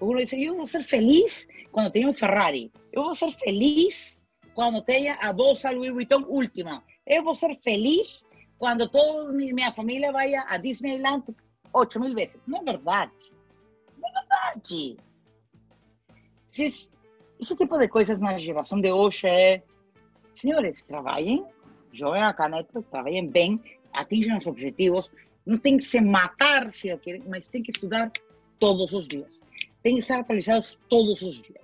Uno diz, eu vou ser feliz quando tenho um Ferrari. Eu vou ser feliz quando tenha a bolsa Louis Vuitton última. Eu vou ser feliz quando toda minha família vai a Disneyland oito mil vezes. Não é verdade. Não é verdade. Esse, esse tipo de coisas na geração de hoje é... Senhores, trabalhem, joguem a caneta, trabalhem bem, atinjam os objetivos. Não tem que se matar, se querem, mas tem que estudar todos os dias. Tem que estar atualizados todos os dias.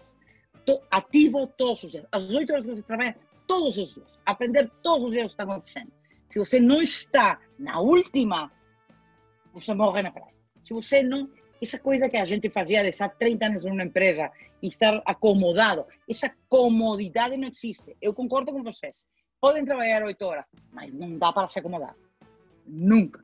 Ativo todos os dias. As oito horas que você trabalha, todos os dias. Aprender todos os dias o que está acontecendo. Se você não está na última, você morre na praia. Se você não. Essa coisa que a gente fazia de estar 30 anos em uma empresa e estar acomodado, essa comodidade não existe. Eu concordo com vocês. Podem trabalhar 8 horas, mas não dá para se acomodar. Nunca.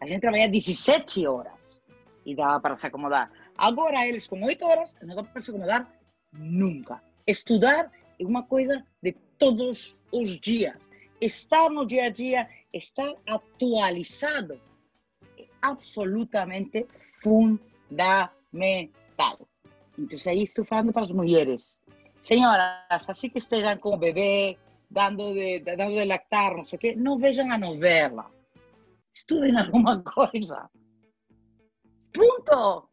A gente trabalha 17 horas e dá para se acomodar. Agora, eles com 8 horas, não dá para se acomodar nunca. Estudar é uma coisa de todos os dias estar no dia a dia, estar atualizado é absolutamente fundamental. Então, aí estou falando para as mulheres. Senhoras, assim que estejam com o bebê, dando de, dando de lactar, não sei o quê, não vejam a novela. estudem alguma coisa. Ponto!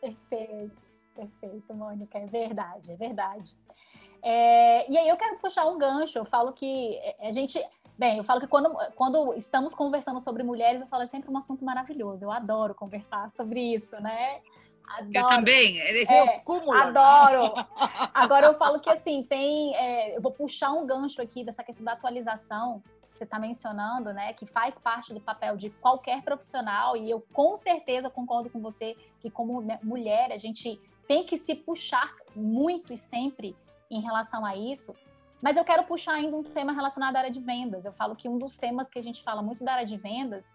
Perfeito, perfeito, Mônica, é verdade, é verdade. É, e aí eu quero puxar um gancho, eu falo que a gente, bem, eu falo que quando, quando estamos conversando sobre mulheres, eu falo é sempre um assunto maravilhoso, eu adoro conversar sobre isso, né? Adoro. Eu também, esse é, é cúmulo. Adoro. Agora eu falo que assim, tem, é, eu vou puxar um gancho aqui dessa questão da atualização, você está mencionando, né, que faz parte do papel de qualquer profissional, e eu com certeza concordo com você que, como mulher, a gente tem que se puxar muito e sempre em relação a isso. Mas eu quero puxar ainda um tema relacionado à área de vendas. Eu falo que um dos temas que a gente fala muito da área de vendas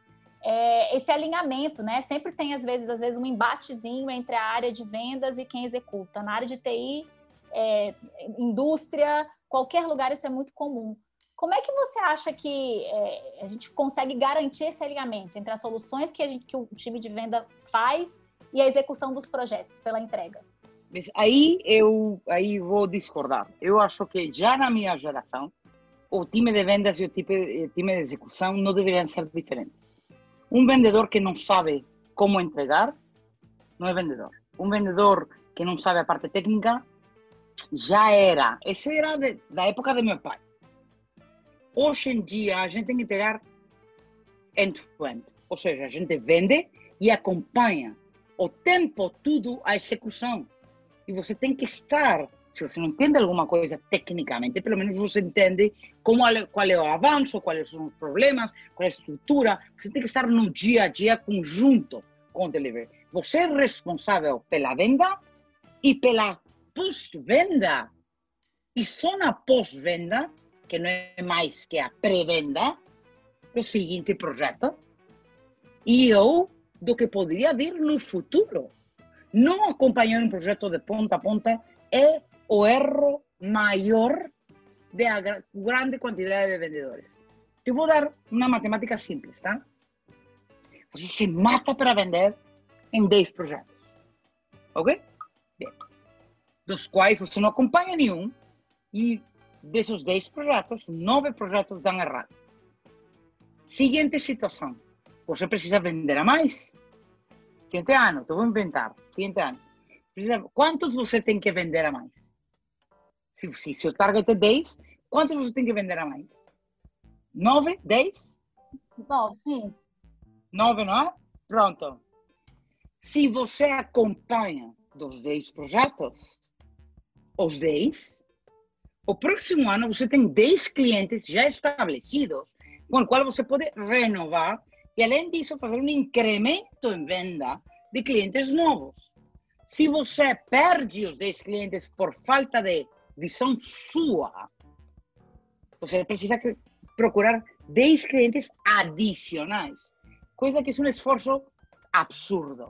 é esse alinhamento, né? Sempre tem, às vezes, às vezes, um embatezinho entre a área de vendas e quem executa. Na área de TI, é, indústria, qualquer lugar, isso é muito comum. Como é que você acha que é, a gente consegue garantir esse alinhamento entre as soluções que, a gente, que o time de venda faz e a execução dos projetos pela entrega? Mas aí eu aí vou discordar. Eu acho que já na minha geração, o time de vendas e o time, time de execução não deveriam ser diferentes. Um vendedor que não sabe como entregar não é vendedor. Um vendedor que não sabe a parte técnica já era. Esse era de, da época de meu pai. Hoje em dia, a gente tem que entregar end-to-end. Ou seja, a gente vende e acompanha o tempo todo a execução. E você tem que estar, se você não entende alguma coisa tecnicamente, pelo menos você entende como, qual é o avanço, quais são os problemas, qual é a estrutura. Você tem que estar no dia a dia conjunto com o delivery. Você é responsável pela venda e pela pós-venda. E só na pós-venda que não é mais que a pré-venda do seguinte projeto e eu do que poderia vir no futuro. Não acompanhar um projeto de ponta a ponta é o erro maior da grande quantidade de vendedores. Eu vou dar uma matemática simples, tá? Você se mata para vender em 10 projetos. Ok? Bem. Dos quais você não acompanha nenhum e desses 10 projetos, 9 projetos dão errado. Seguinte situação. Você precisa vender a mais? Seguinte ano, eu vou inventar. Seguinte ano. Precisa, quantos você tem que vender a mais? Se, se, se o target é 10, quantos você tem que vender a mais? 9? 10? 9, sim. 9, não é? Pronto. Se você acompanha dos 10 projetos, os 10, o próximo ano você tem 10 clientes já estabelecidos, com o qual você pode renovar e, além disso, fazer um incremento em venda de clientes novos. Se você perde os 10 clientes por falta de visão sua, você precisa procurar 10 clientes adicionais, coisa que é um esforço absurdo,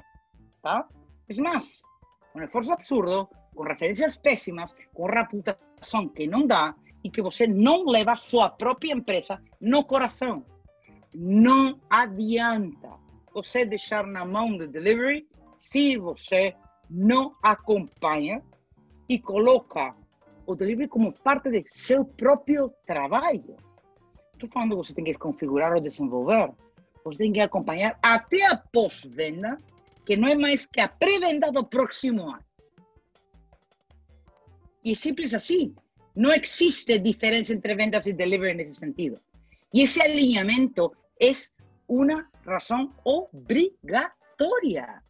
tá? É mais, um esforço absurdo, com referências péssimas, com reputação que não dá e que você não leva sua própria empresa no coração. Não adianta você deixar na mão do delivery se você não acompanha e coloca o delivery como parte de seu próprio trabalho. Estou falando que você tem que configurar ou desenvolver. Você tem que acompanhar até a pós-venda, que não é mais que a pré-venda do próximo ano. E é simples assim. Não existe diferença entre vendas e delivery nesse sentido. E esse alinhamento é uma razão obrigatória.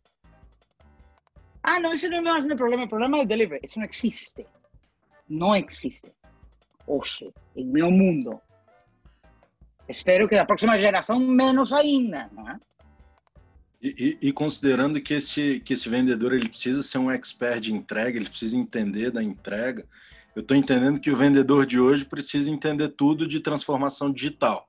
Ah, não, esse não é mais meu problema. O problema é o delivery. Isso não existe. Não existe. Hoje, em meu mundo. Espero que da próxima geração, menos ainda, não E, e, considerando que esse, que esse vendedor ele precisa ser um expert de entrega, ele precisa entender da entrega, eu estou entendendo que o vendedor de hoje precisa entender tudo de transformação digital,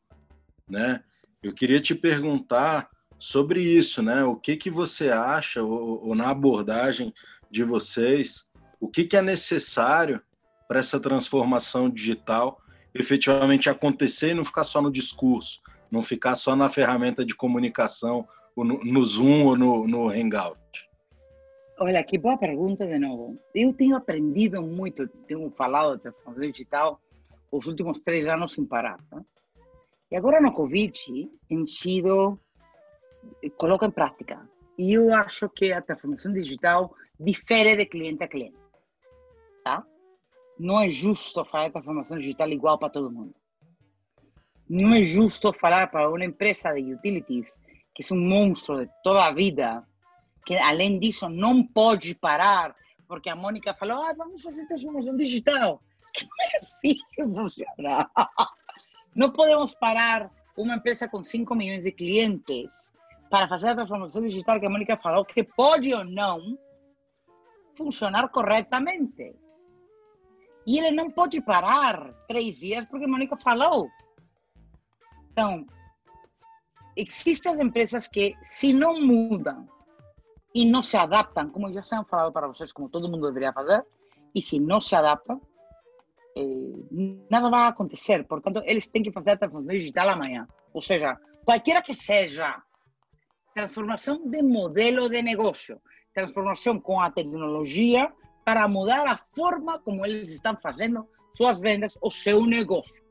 né? Eu queria te perguntar sobre isso, né? O que que você acha, ou, ou na abordagem de vocês, o que que é necessário para essa transformação digital efetivamente acontecer e não ficar só no discurso, não ficar só na ferramenta de comunicação no, no Zoom ou no, no Hangout? Olha, que boa pergunta de novo. Eu tenho aprendido muito, tenho falado de transformação digital os últimos três anos sem parar. Tá? E agora no Covid tem sido, coloca em prática. E eu acho que a transformação digital difere de cliente a cliente. Tá? Não é justo de transformação digital igual para todo mundo. Não é justo falar para uma empresa de utilities, que é um monstro de toda a vida, que além disso não pode parar, porque a Mônica falou, ah, vamos fazer transformação digital. Que não é assim que funciona. Não podemos parar uma empresa com 5 milhões de clientes para fazer a transformação digital que a Mônica falou, que pode ou não funcionar corretamente. E ele não pode parar três dias porque a Mônica falou. Então, existem as empresas que, se não mudam e não se adaptam, como já tenho falado para vocês, como todo mundo deveria fazer, e se não se adaptam, eh, nada vai acontecer. Portanto, eles têm que fazer a transformação digital amanhã. Ou seja, qualquer que seja transformação de modelo de negócio, transformação com a tecnologia para mudar a forma como eles estão fazendo suas vendas, o seu negócio.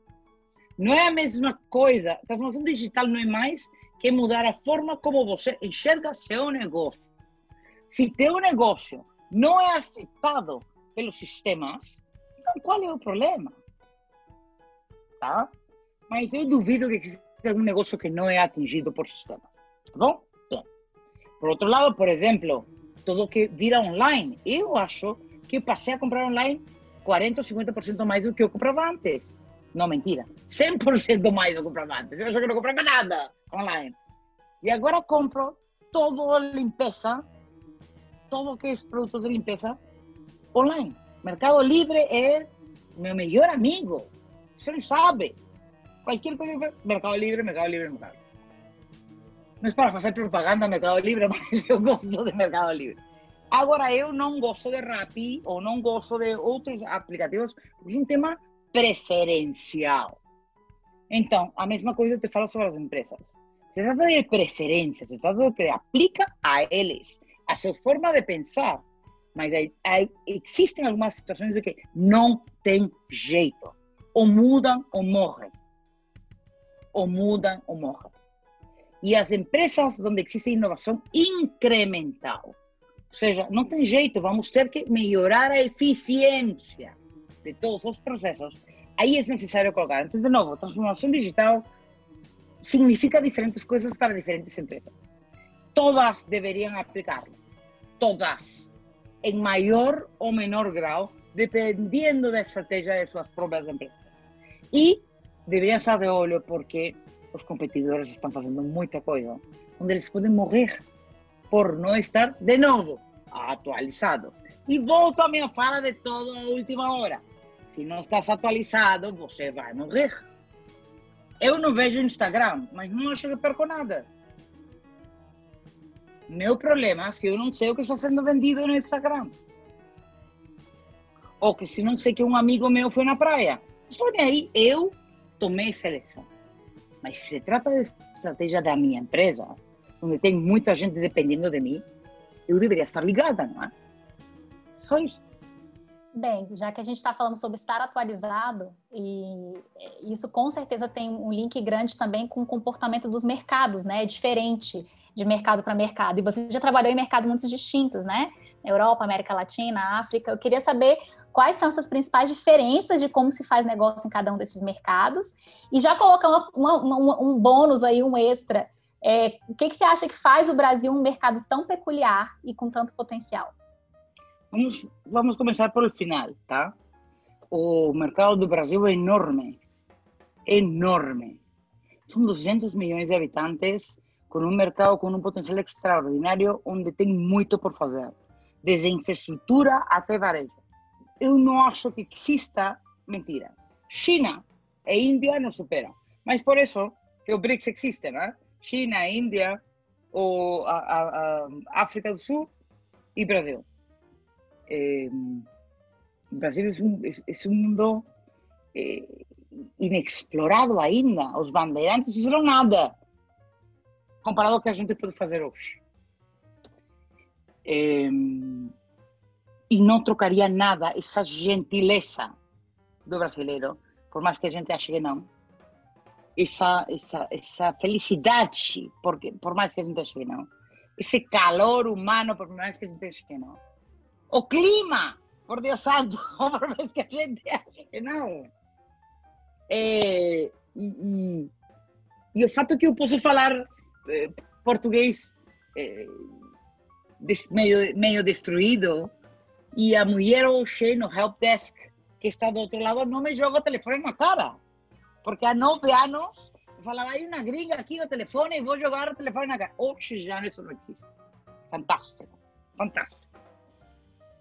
Não é a mesma coisa. Transformação digital não é mais que mudar a forma como você enxerga seu negócio. Se teu negócio não é afetado pelos sistemas, então qual é o problema? Tá? Mas eu duvido que exista algum negócio que não é atingido por sistema. Tá bom? Bem. Por outro lado, por exemplo, tudo que vira online. Eu acho que passei a comprar online 40 ou 50% mais do que eu comprava antes. Não, mentira. 100% mais do que comprava antes. Eu acho que nada online. E agora compro todo limpeza, todo que é produtos de limpeza online. Mercado Livre é meu melhor amigo. Você não sabe. Qualquer coisa, Mercado Livre, Mercado Livre, Mercado Livre. Não é para fazer propaganda Mercado Livre, mas eu gosto de Mercado Livre. Agora, eu não gosto de Rappi ou não gosto de outros aplicativos, porque é um tema preferencial. Então, a mesma coisa te falo sobre as empresas. Se trata de preferência, se trata do que aplica a eles, a sua forma de pensar. Mas aí, aí, existem algumas situações de que não tem jeito. Ou mudam ou morrem. Ou mudam ou morrem. E as empresas onde existe inovação incremental, ou seja, não tem jeito, vamos ter que melhorar a eficiência de todos os processos. Aí é necessário colocar. Então, de novo, transformação digital significa diferentes coisas para diferentes empresas. Todas deveriam aplicá-lo. Todas. Em maior ou menor grau, dependendo da estratégia de suas próprias empresas. E deveriam estar de olho porque os competidores estão fazendo muita coisa onde eles podem morrer por não estar, de novo, atualizados. E volto à minha fala de toda a última hora. Se não estás atualizado, você vai morrer. Eu não vejo Instagram, mas não acho que perco nada. Meu problema é se eu não sei o que está sendo vendido no Instagram. Ou que se não sei que um amigo meu foi na praia. Estou nem aí, eu tomei seleção. Mas se se trata de estratégia da minha empresa, onde tem muita gente dependendo de mim, eu deveria estar ligada, não é? Só isso. Bem, já que a gente está falando sobre estar atualizado, e isso com certeza tem um link grande também com o comportamento dos mercados, né? É diferente de mercado para mercado. E você já trabalhou em mercados muito distintos, né? Europa, América Latina, África. Eu queria saber quais são essas principais diferenças de como se faz negócio em cada um desses mercados. E já colocar uma, uma, um bônus aí, um extra é, o que, que você acha que faz o Brasil um mercado tão peculiar e com tanto potencial? Vamos, vamos começar pelo final, tá? O mercado do Brasil é enorme, enorme. São 200 milhões de habitantes com um mercado com um potencial extraordinário onde tem muito por fazer, desde infraestrutura até varejo. Eu não acho que exista mentira. China e Índia nos superam, mas por isso que o BRICS existe, não é? China, Índia, ou a, a, a África do Sul e Brasil. É, Brasil é um, é um mundo é, inexplorado ainda. Os bandeirantes fizeram nada comparado ao que a gente pode fazer hoje. É, e não trocaria nada essa gentileza do brasileiro, por mais que a gente ache que não, essa, essa, essa felicidade, porque, por mais que a gente ache que não, esse calor humano, por mais que a gente ache que não, o clima, por Deus santo, por mais que a gente que não. E, e, e, o fato que eu posso falar eh, português eh, des, meio, meio destruído e a mulher hoje no help desk que está do outro lado não me joga o telefone na cara porque há nove anos eu falava, aí uma gringa aqui no telefone e vou jogar o telefone na cara. Hoje já isso não existe. Fantástico, fantástico.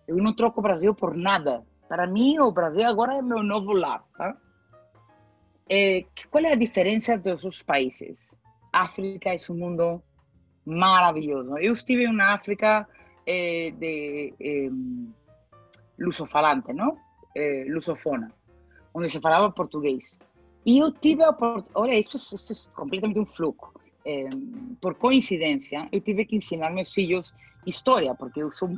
Eu não troco o Brasil por nada. Para mim, o Brasil agora é meu novo lar. Tá? É, qual é a diferença dos outros países? África é um mundo maravilhoso. Eu estive na África eh, de eh, lusofalante, não? Eh, lusofona, onde se falava português. E eu tive a oportunidade, olha, isso, isso é completamente um fluxo. É, por coincidência, eu tive que ensinar meus filhos história, porque eu sou,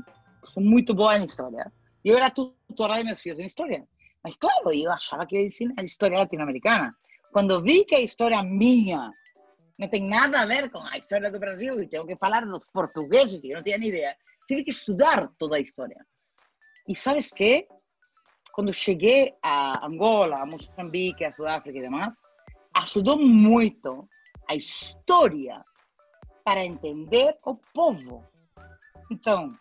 sou muito boa em história. Eu era tutora de meus filhos em história. Mas, claro, eu achava que ia ensinar história latino-americana. Quando vi que a história minha não tem nada a ver com a história do Brasil e tenho que falar dos portugueses, que eu não tinha nem ideia, tive que estudar toda a história. E sabes que? quando cheguei a Angola, a Moçambique, a Sudáfrica e demais, ajudou muito a história para entender o povo. Então,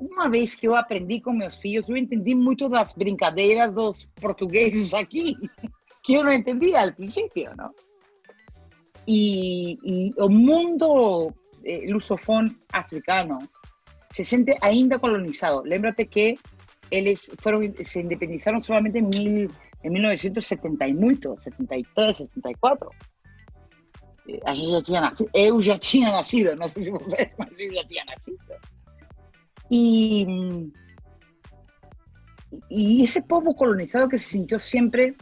uma vez que eu aprendi com meus filhos, eu entendi muito das brincadeiras dos portugueses aqui, que eu não entendia ao princípio, não? E, e o mundo eh, lusofone africano se sente ainda colonizado. Lembra-te que eles foram, se independizaram solamente em, mil, em 1970 e muito, 73, 74. A gente já tinha nascido, eu já tinha nascido, não sei se vocês, mas eu já tinha nascido. E, e esse povo colonizado que se sentiu sempre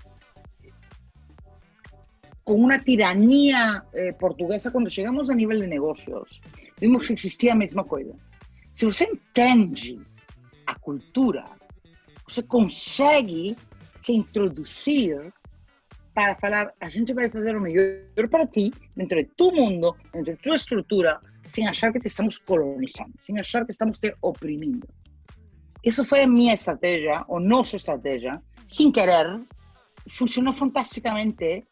com uma tirania eh, portuguesa, quando chegamos a nível de negócios, vimos que existia a mesma coisa. Se você entende a cultura, você consegue se introduzir para falar, a gente vai fazer o melhor para ti, dentro de tu mundo, dentro de tua estrutura, sem achar que te estamos colonizando, sem achar que estamos te oprimindo. Isso foi a minha estratégia, ou nossa estratégia, sem querer, funcionou fantasticamente,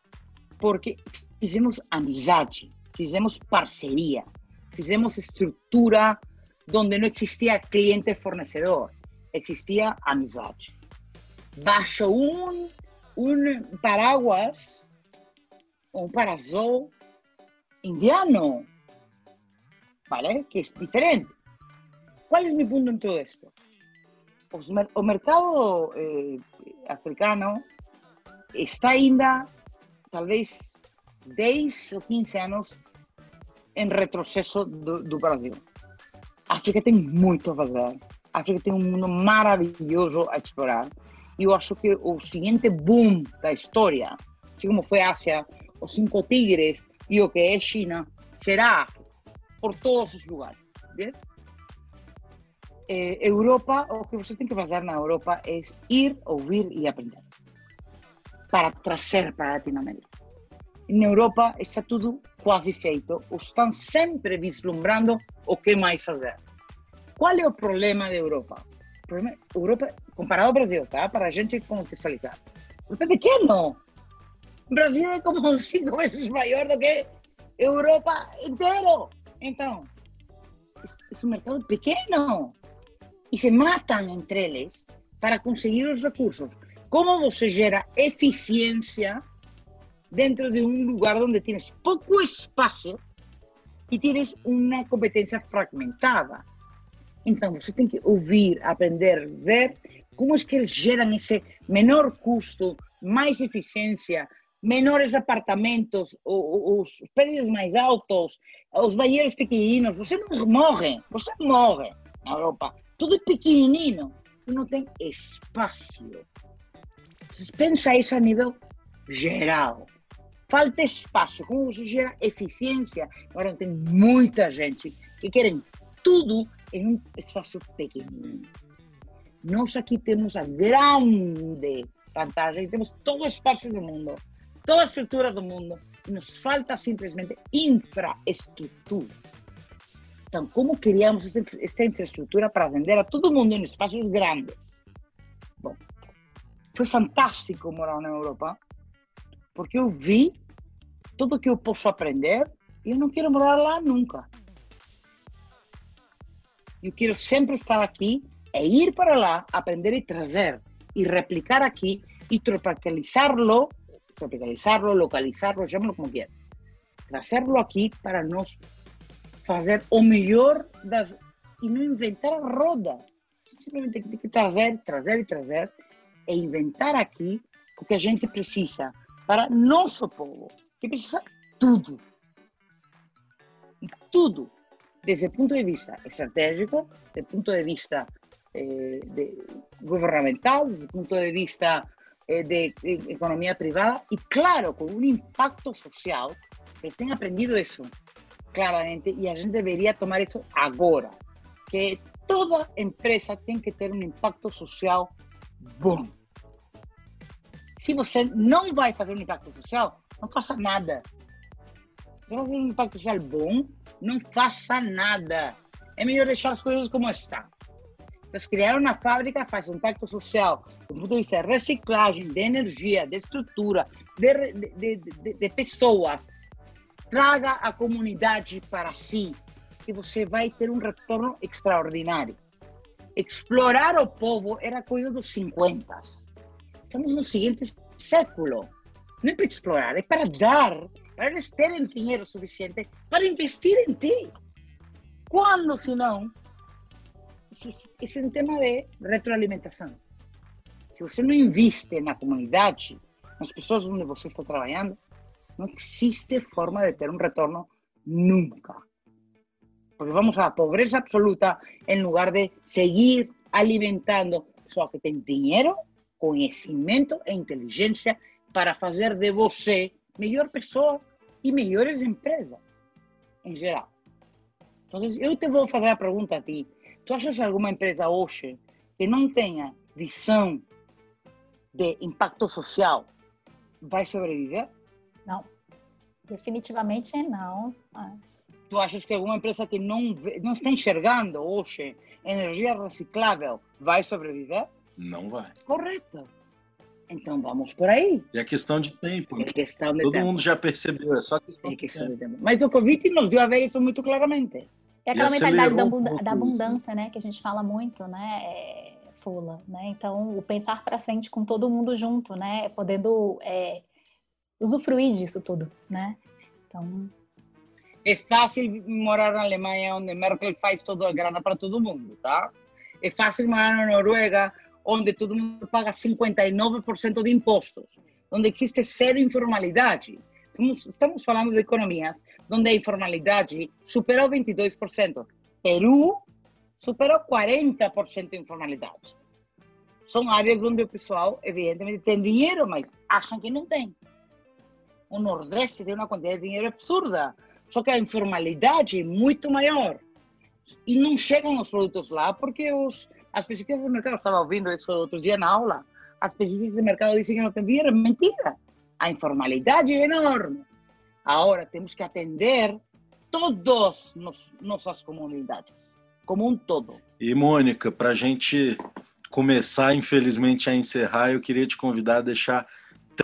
porque fizemos amizade, fizemos parceria, fizemos estrutura onde não existia cliente-fornecedor existia amizade. Baixo um, um paraguas, um parasol indiano, ¿vale? Que es diferente. ¿Cuál es mi punto en todo esto? Pues, o mercado eh, africano está ainda, talvez, 10 ou 15 anos em retrocesso do, do Brasil. África tem muito a fazer. A África tem um mundo maravilhoso a explorar. E eu acho que o seguinte boom da história, assim como foi a Ásia, os cinco tigres e o que é China, será por todos os lugares. Eh, Europa, o que você tem que fazer na Europa é ir, ouvir e aprender para trazer para a Latinoamérica. Na Europa está tudo quase feito, estão sempre vislumbrando o que mais fazer. Qual é o problema da Europa? O problema, Europa, comparado ao Brasil, tá? Para a gente contextualizar. Europa é pequeno. O Brasil é como cinco vezes maior do que Europa inteiro. Então, é um mercado pequeno. E se matam entre eles para conseguir os recursos. Como você gera eficiência dentro de um lugar onde tens pouco espaço e tens uma competência fragmentada? Então, você tem que ouvir, aprender, ver como é que eles geram esse menor custo, mais eficiência, menores apartamentos, os prédios mais altos, os banheiros pequeninos. Você não morre, você morre na Europa. Tudo é pequenininho, não tem espaço. Pensa isso a nível geral. Falta espaço. Como você gera eficiência? Agora tem muita gente que querem tudo em um espaço pequenino. Nós aqui temos a grande vantagem, temos todo o espaço do mundo toda a estrutura do mundo, nos falta simplesmente infraestrutura. Então, como criamos esta infraestrutura para vender a todo mundo em espaços grandes? Bom, foi fantástico morar na Europa, porque eu vi tudo que eu posso aprender e eu não quero morar lá nunca. Eu quero sempre estar aqui e ir para lá, aprender e trazer e replicar aqui e tropicalizarlo, tropicalizarlo, localizarlo, llámalo como quieras. Trazerlo aqui para nós fazer o melhor das e não inventar a roda. Simplesmente tem que trazer, trazer e trazer e inventar aqui o que a gente precisa para nosso povo, que precisa tudo. Tudo. Desde o ponto de vista estratégico, desde o ponto de vista eh, de, governamental, desde o ponto de vista de, de, economia privada e, claro, com um impacto social. Têm aprendido isso claramente e a gente deveria tomar isso agora. Que toda empresa tem que ter um impacto social bom. Se você não vai fazer um impacto social, não faça nada. Se você fazer um impacto social bom, não faça nada. É melhor deixar as coisas como estão. Eles criaram uma fábrica, faz um impacto social do ponto de vista de reciclagem, de energia, de estrutura, de, de, de, de pessoas, traga a comunidade para si e você vai ter um retorno extraordinário. Explorar o povo era coisa dos 50. Estamos no seguinte século. Não é para explorar, é para dar, para eles terem dinheiro suficiente para investir em ti. Quando, se não, é um tema de retroalimentação. Se você não investe na comunidade, nas pessoas onde você está trabalhando, não existe forma de ter um retorno nunca. Porque vamos à pobreza absoluta em lugar de seguir alimentando só que tem dinheiro, conhecimento e inteligência para fazer de você melhor pessoa e melhores empresas em geral. Então, eu te vou fazer a pergunta a ti. Tu achas alguma empresa hoje que não tenha visão de impacto social vai sobreviver? Não, definitivamente não. Ah. Tu achas que alguma empresa que não, não está enxergando hoje energia reciclável vai sobreviver? Não vai. Correto. Então vamos por aí. E a questão de tempo. É questão de Todo tempo. mundo já percebeu, é só questão, É de questão tempo. de tempo. Mas o Covid nos deu a ver isso muito claramente. É aquela mentalidade da, um da né? abundância, né? Que a gente fala muito, né? É, Fula, né? Então, o pensar para frente com todo mundo junto, né? Podendo é, usufruir disso tudo, né? Então, É fácil morar na Alemanha, onde Merkel faz toda a grana para todo mundo, tá? É fácil morar na Noruega, onde todo mundo paga 59% de impostos, onde existe zero informalidade. Estamos, falando de economias onde a informalidade superou 22%. Peru superou 40% de informalidade. São áreas onde o pessoal, evidentemente, tem dinheiro, mas acham que não tem. O Nordeste tem uma quantidade de dinheiro absurda. Só que a informalidade é muito maior. E não chegam os produtos lá porque os, as pesquisas de mercado, estava ouvindo isso outro dia na aula, as pesquisas de mercado dizem que não tem dinheiro. Mentira. A informalidade é enorme. Agora temos que atender todas nos, nossas comunidades, como um todo. E, Mônica, para a gente começar, infelizmente, a encerrar, eu queria te convidar a deixar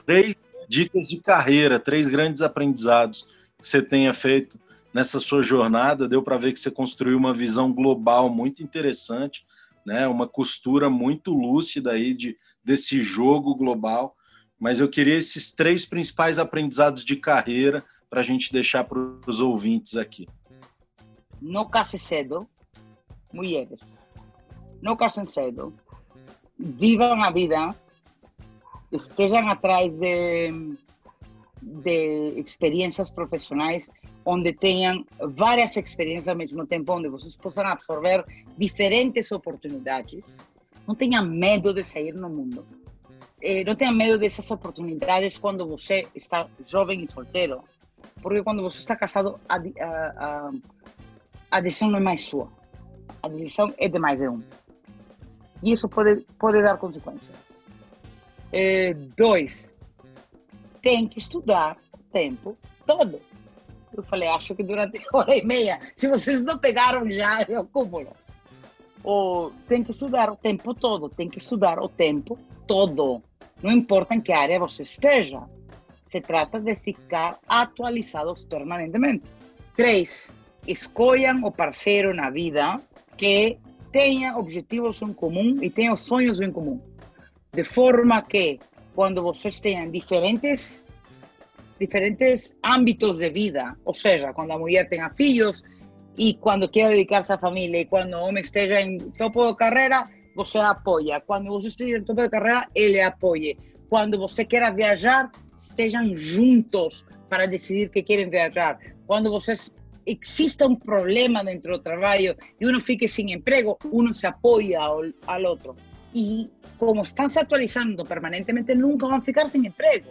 três dicas de carreira, três grandes aprendizados que você tenha feito nessa sua jornada. Deu para ver que você construiu uma visão global muito interessante, né? uma costura muito lúcida aí de, desse jogo global. Mas eu queria esses três principais aprendizados de carreira para a gente deixar para os ouvintes aqui. Não case cedo, mulheres. Não casem cedo. Vivam a vida. Estejam atrás de, de experiências profissionais onde tenham várias experiências ao mesmo tempo, onde vocês possam absorver diferentes oportunidades. Não tenha medo de sair no mundo. Eh, não tenha medo dessas oportunidades quando você está jovem e solteiro, porque quando você está casado, a, a, a, a decisão não é mais sua. A decisão é de mais de um. E isso pode, pode dar consequências. Eh, dois, tem que estudar o tempo todo. Eu falei, acho que durante hora e meia, se vocês não pegaram já, eu cúmulo. Ou tem que estudar o tempo todo, tem que estudar o tempo todo. Não importa em que área você esteja. Se trata de ficar atualizados permanentemente. Três, escolham o parceiro na vida que tenha objetivos em comum e tenha sonhos em comum. De forma que, quando vocês tenham diferentes diferentes ámbitos de vida, ou seja, quando a mulher tenha filhos e quando quer dedicar-se à família e quando o homem esteja em topo de carreira, você apoia. Quando você esteja em topo de carreira, ele apoie. Quando você queira viajar, estejam juntos para decidir que querem viajar. Quando vocês exista um problema dentro do trabalho e um fique sem emprego, um se apoia ao, ao outro. E como estão se atualizando permanentemente, nunca vão ficar sem emprego.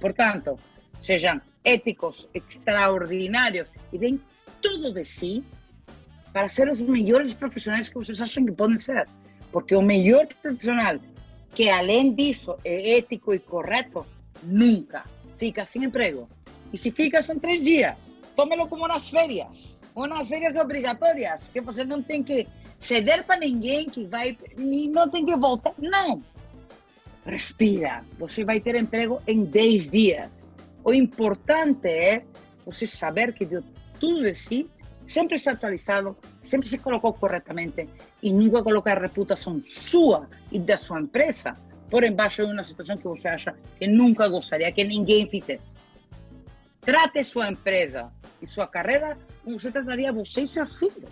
Portanto, sejam éticos, extraordinários e deem tudo de si para ser os melhores profissionais que vocês acham que podem ser. Porque o melhor profissional que, além disso, é ético e correto, nunca fica sem emprego. E se fica, são três dias. Tómelo como nas férias. Umas férias obrigatórias, que você não tem que ceder para ninguém que vai e não tem que voltar. Não. Respira. Você vai ter emprego em 10 dias. O importante é você saber que deu tudo de si, sempre está atualizado, sempre se colocou corretamente e nunca colocar a reputação sua e da sua empresa por embaixo de uma situação que você acha que nunca gostaria que ninguém fizesse. Trate sua empresa e sua carreira como você trataria você e seus filhos.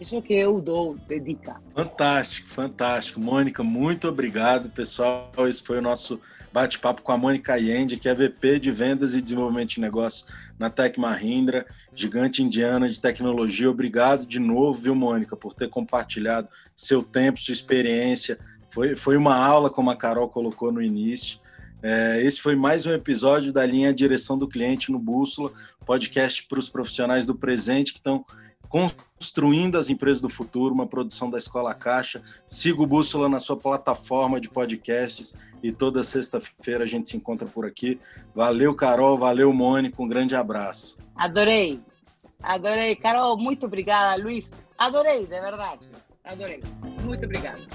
Isso que eu dou de dica. Fantástico, fantástico. Mônica, muito obrigado, pessoal. Esse foi o nosso bate-papo com a Mônica Allende, que é VP de Vendas e Desenvolvimento de Negócios na Tec Mahindra, gigante indiana de tecnologia. Obrigado de novo, viu, Mônica, por ter compartilhado seu tempo, sua experiência. Foi, foi uma aula, como a Carol colocou no início. É, esse foi mais um episódio da linha Direção do Cliente no Bússola, podcast para os profissionais do presente que estão construindo as empresas do futuro, uma produção da Escola Caixa. Siga o Bússola na sua plataforma de podcasts e toda sexta-feira a gente se encontra por aqui. Valeu, Carol, valeu, Mônica, um grande abraço. Adorei, adorei. Carol, muito obrigada, Luiz. Adorei, de verdade, adorei. Muito obrigada.